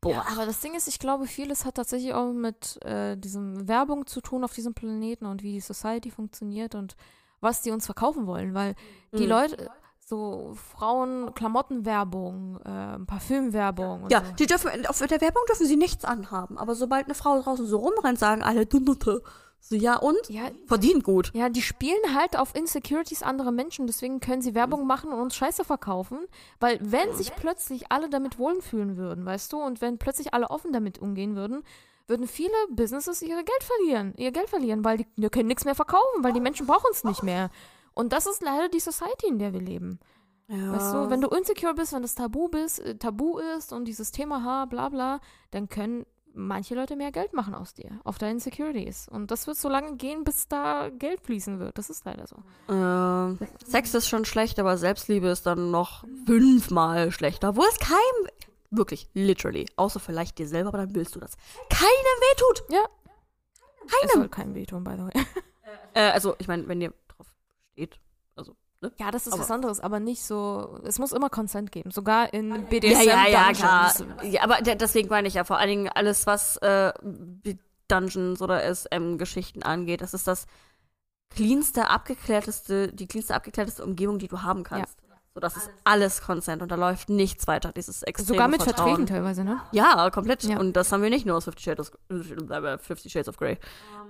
boah. Aber das Ding ist, ich glaube, vieles hat tatsächlich auch mit äh, diesem Werbung zu tun auf diesem Planeten und wie die Society funktioniert und was die uns verkaufen wollen, weil die Mhm. Leute, so Frauen, Klamottenwerbung, äh, Parfümwerbung Ja, so. die dürfen, auf der Werbung dürfen sie nichts anhaben, aber sobald eine Frau draußen so rumrennt, sagen alle, Dunnete. So, ja und? Ja, Verdient gut. ja, die spielen halt auf Insecurities anderer Menschen, deswegen können sie Werbung machen und uns Scheiße verkaufen, weil wenn sich plötzlich alle damit wohlfühlen würden, weißt du, und wenn plötzlich alle offen damit umgehen würden, würden viele Businesses ihre Geld verlieren, ihr Geld verlieren, weil die, die können nichts mehr verkaufen, weil die Menschen brauchen es nicht mehr. Und das ist leider die Society, in der wir leben. Ja. Weißt du, wenn du insecure bist, wenn das Tabu bist, äh, Tabu ist und dieses Thema ha, bla bla, dann können manche Leute mehr Geld machen aus dir, auf deinen Insecurities. Und das wird so lange gehen, bis da Geld fließen wird. Das ist leider so. Äh, Sex ist schon schlecht, aber Selbstliebe ist dann noch fünfmal schlechter. Wo es keinem, wirklich, literally, außer vielleicht dir selber, aber dann willst du das, keinem wehtut. Es soll keinem wehtun, by the way. (laughs) Äh, also, ich meine, wenn drauf steht, also, ne? Ja, das ist Aber- was anderes, aber nicht so. Es muss immer Consent geben, sogar in BDSM. Ja, ja, ja, klar. Ja, aber de- deswegen meine ich ja vor allen Dingen alles, was äh, Dungeons oder SM-Geschichten angeht. Das ist das cleanste, abgeklärteste, die cleanste, abgeklärteste Umgebung, die du haben kannst. So, das ist alles Consent und da läuft nichts weiter. Dieses extreme Sogar mit Vertrauen. Verträgen teilweise, ne? Ja, komplett. Ja. Und das haben wir nicht nur aus Fifty Shades of, äh, Fifty Shades of Grey.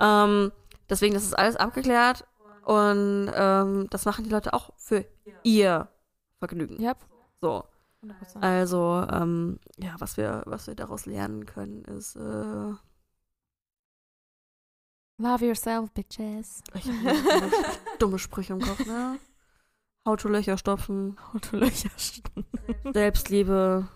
Ähm, deswegen, das ist alles abgeklärt und ähm, das machen die Leute auch für ihr Vergnügen. Ja. So. 100%. Also, ähm, ja, was wir, was wir daraus lernen können, ist, äh, Love yourself, bitches. ich hab nur (laughs) dumme, dumme Sprüche im Kopf, ne? Autolöcher stopfen, Autolöcher. Selbstliebe,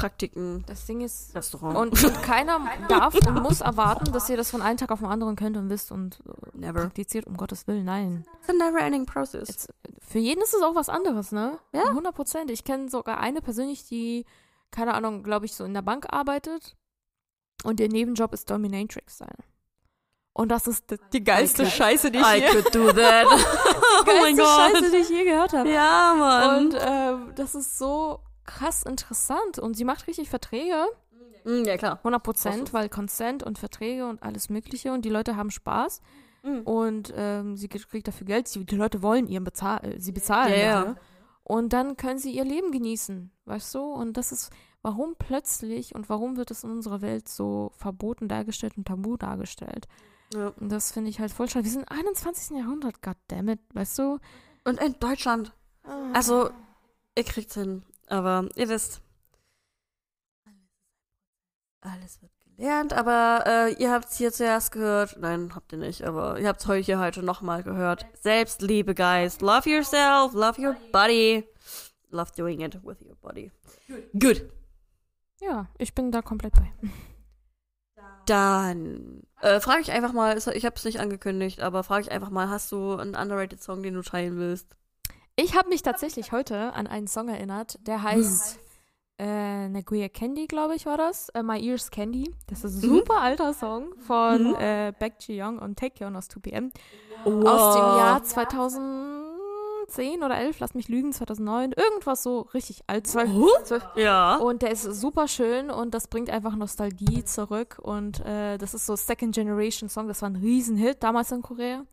Praktiken, Das Ding ist. Restaurant. Und, und keiner darf und muss erwarten, dass ihr das von einem Tag auf den anderen könnt und wisst und äh, Never. praktiziert, um Gottes Willen, nein. It's a never ending process. Jetzt, für jeden ist es auch was anderes, ne? Ja. 100 Prozent. Ich kenne sogar eine persönlich, die, keine Ahnung, glaube ich, so in der Bank arbeitet und ihr Nebenjob ist Dominatrix sein. Und das ist die, die geilste could- Scheiße, die ich I could do that. (laughs) oh mein geilste Scheiße, Gott. die ich je gehört habe. Ja, Mann. Und ähm, das ist so krass interessant. Und sie macht richtig Verträge, Mm, ja, klar. 100 Ach Prozent, weil Consent und Verträge und alles Mögliche und die Leute haben Spaß Mm. und ähm, sie kriegt dafür Geld. Sie, die Leute wollen ihren bezahl äh, sie bezahlen. Ja, ja. Und dann können sie ihr Leben genießen, weißt du? Und das ist, warum plötzlich und warum wird es in unserer Welt so verboten dargestellt und tabu dargestellt? Ja. Und das finde ich halt voll schade. Wir sind im 21. Jahrhundert, goddammit, weißt du? Und in Deutschland. Also, ihr kriegt's hin. Aber ihr wisst, alles wird gelernt. Aber äh, ihr habt's hier zuerst gehört. Nein, habt ihr nicht. Aber ihr habt's heute hier heute nochmal gehört. Selbstliebe, guys. Love yourself. Love your body. Love doing it with your body. Good. Ja, ich bin da komplett bei. Dann äh, frage ich einfach mal, ich hab's nicht angekündigt, aber frage ich einfach mal, hast du einen underrated Song, den du teilen willst? Ich habe mich tatsächlich heute an einen Song erinnert, der heißt äh, Naguya Candy, glaube ich, war das. Äh, My Ears Candy. Das ist ein Mhm. super alter Song von Mhm. äh, Baek Ji-young und Taekyeon aus 2PM. Wow. Aus dem Jahr 2010 oder 11, lass mich lügen, 2009. Irgendwas so richtig alt. Zwölf, Oh? zwölf. Ja. Und der ist super schön und das bringt einfach Nostalgie zurück. Und äh, das ist so Second Generation Song. Das war ein Riesenhit damals in Korea.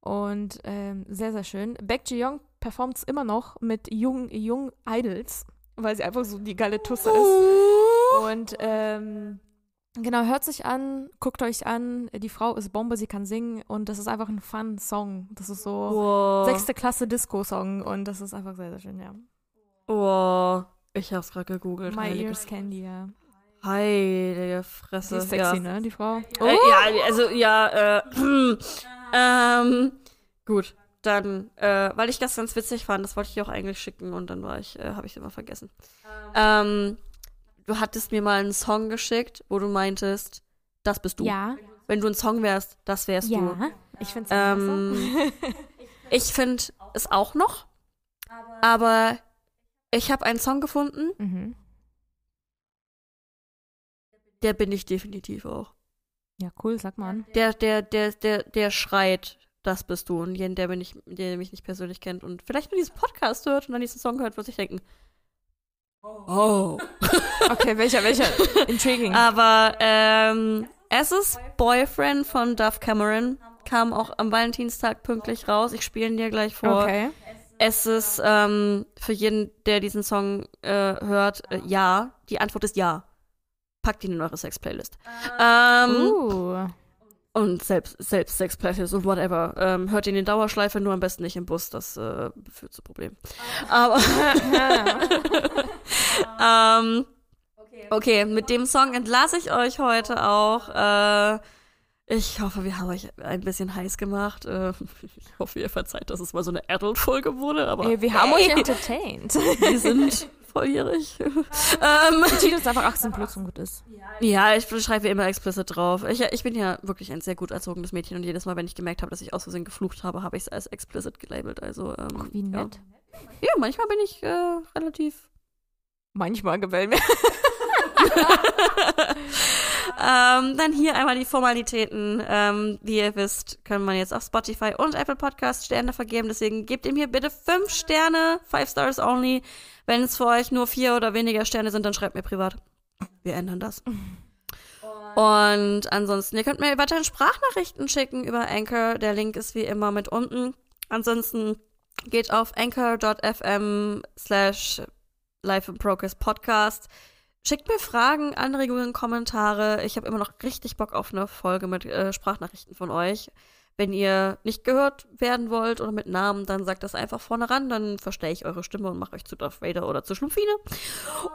Und ähm, sehr, sehr schön. Baek Ji-young performt es immer noch mit jungen jung Idols, weil sie einfach so die geile Tusse ist. Und ähm, genau, hört sich an, guckt euch an. Die Frau ist Bombe, sie kann singen und das ist einfach ein Fun-Song. Das ist so Wow. sechste Klasse Disco-Song und das ist einfach sehr, sehr schön, ja. Wow. Ich hab's gerade gegoogelt. My heilige- Ears Candy, ja. Heilige Fresse. ist sexy, ja. ne, die Frau? Äh, ja, also ja, äh, (clears throat) ähm, gut. Dann, äh, weil ich das ganz witzig fand, das wollte ich dir auch eigentlich schicken und dann war ich, äh, habe ich immer vergessen. Ähm, du hattest mir mal einen Song geschickt, wo du meintest, das bist du. Ja, Wenn du ein Song wärst, das wärst du. ja. Ich finde es Ähm, (laughs) ich finde es auch noch, aber ich habe einen Song gefunden, mhm. der bin ich definitiv auch. Ja, cool, sag mal an. Der, der, der, der, der schreit, das bist du. Und jeden, der, mich nicht, der mich nicht persönlich kennt und vielleicht nur diesen Podcast hört und dann diesen Song hört, wird sich denken, oh. (laughs) Okay, welcher, welcher? Intriguing. Aber ähm, es ist Boyfriend von Duff Cameron. Kam auch am Valentinstag pünktlich raus. Ich spiele ihn dir gleich vor. Okay. Es ist ähm, für jeden, der diesen Song äh, hört, äh, ja. Die Antwort ist ja. Packt ihn in eure Sex-Playlist. Ähm, Uh. Und selbst, selbst Sex-Playlist und whatever. Ähm, hört ihn in Dauerschleife, nur am besten nicht im Bus. Das äh, führt zu Problemen. Aber (laughs) (laughs) ähm, okay, mit dem Song entlasse ich euch heute auch. Äh, ich hoffe, wir haben euch ein bisschen heiß gemacht. Äh, (laughs) ich hoffe, ihr verzeiht, dass es mal so eine Adult-Folge wurde, aber Ey, wir haben euch hey, entertained. wir sind volljährig. (laughs) ähm, Der Titel ist einfach 18 plus und gut ist. ja, ich schreibe immer explicit drauf. Ich, ich bin ja wirklich ein sehr gut erzogenes Mädchen und jedes Mal, wenn ich gemerkt habe, dass ich aus Versehen geflucht habe, habe ich es als explicit gelabelt. Also, ähm, Wie ja. nett. Ja, manchmal bin ich äh, relativ Manchmal gefällt mir. (laughs) Ähm, dann hier einmal die Formalitäten. Ähm, wie ihr wisst, kann man jetzt auf Spotify und Apple Podcast Sterne vergeben. Deswegen gebt ihm hier bitte fünf Sterne, five stars only. Wenn es für euch nur vier oder weniger Sterne sind, dann schreibt mir privat. Wir ändern das. Und ansonsten, ihr könnt mir weiterhin Sprachnachrichten schicken über Anchor. Der Link ist wie immer mit unten. Ansonsten geht auf anchor.fm slash live in progress podcast. Schickt mir Fragen, Anregungen, Kommentare. Ich habe immer noch richtig Bock auf eine Folge mit äh, Sprachnachrichten von euch. Wenn ihr nicht gehört werden wollt oder mit Namen, dann sagt das einfach vorne ran, dann verstehe ich eure Stimme und mache euch zu Darth Vader oder zu Schlumpfine.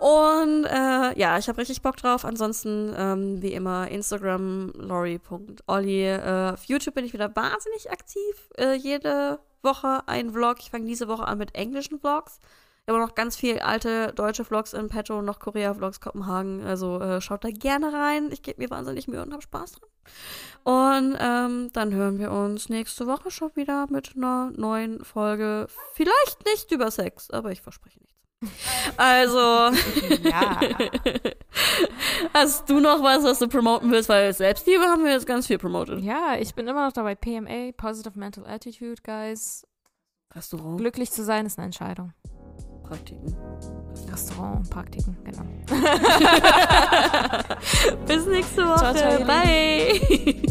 Und äh, ja, ich habe richtig Bock drauf. Ansonsten, ähm, wie immer, Instagram, lori.olli. Äh, auf YouTube bin ich wieder wahnsinnig aktiv. Äh, jede Woche ein Vlog. Ich fange diese Woche an mit englischen Vlogs. Habe noch ganz viel alte deutsche Vlogs in petto, noch Korea-Vlogs Kopenhagen. Also äh, schaut da gerne rein. Ich gebe mir wahnsinnig Mühe und habe Spaß dran. Und ähm, dann hören wir uns nächste Woche schon wieder mit einer neuen Folge. Vielleicht nicht über Sex, aber ich verspreche nichts. Also, (laughs) Ja. (laughs) hast du noch was, was du promoten willst? Weil Selbstliebe haben wir jetzt ganz viel promotet. Ja, ich bin immer noch dabei. PMA, Positive Mental Attitude, guys. Restaurant, Glücklich zu sein ist eine Entscheidung. Praktiken. Restaurantpraktiken, genau. (laughs) Bis nächste Woche. Ciao, ciao, Bye.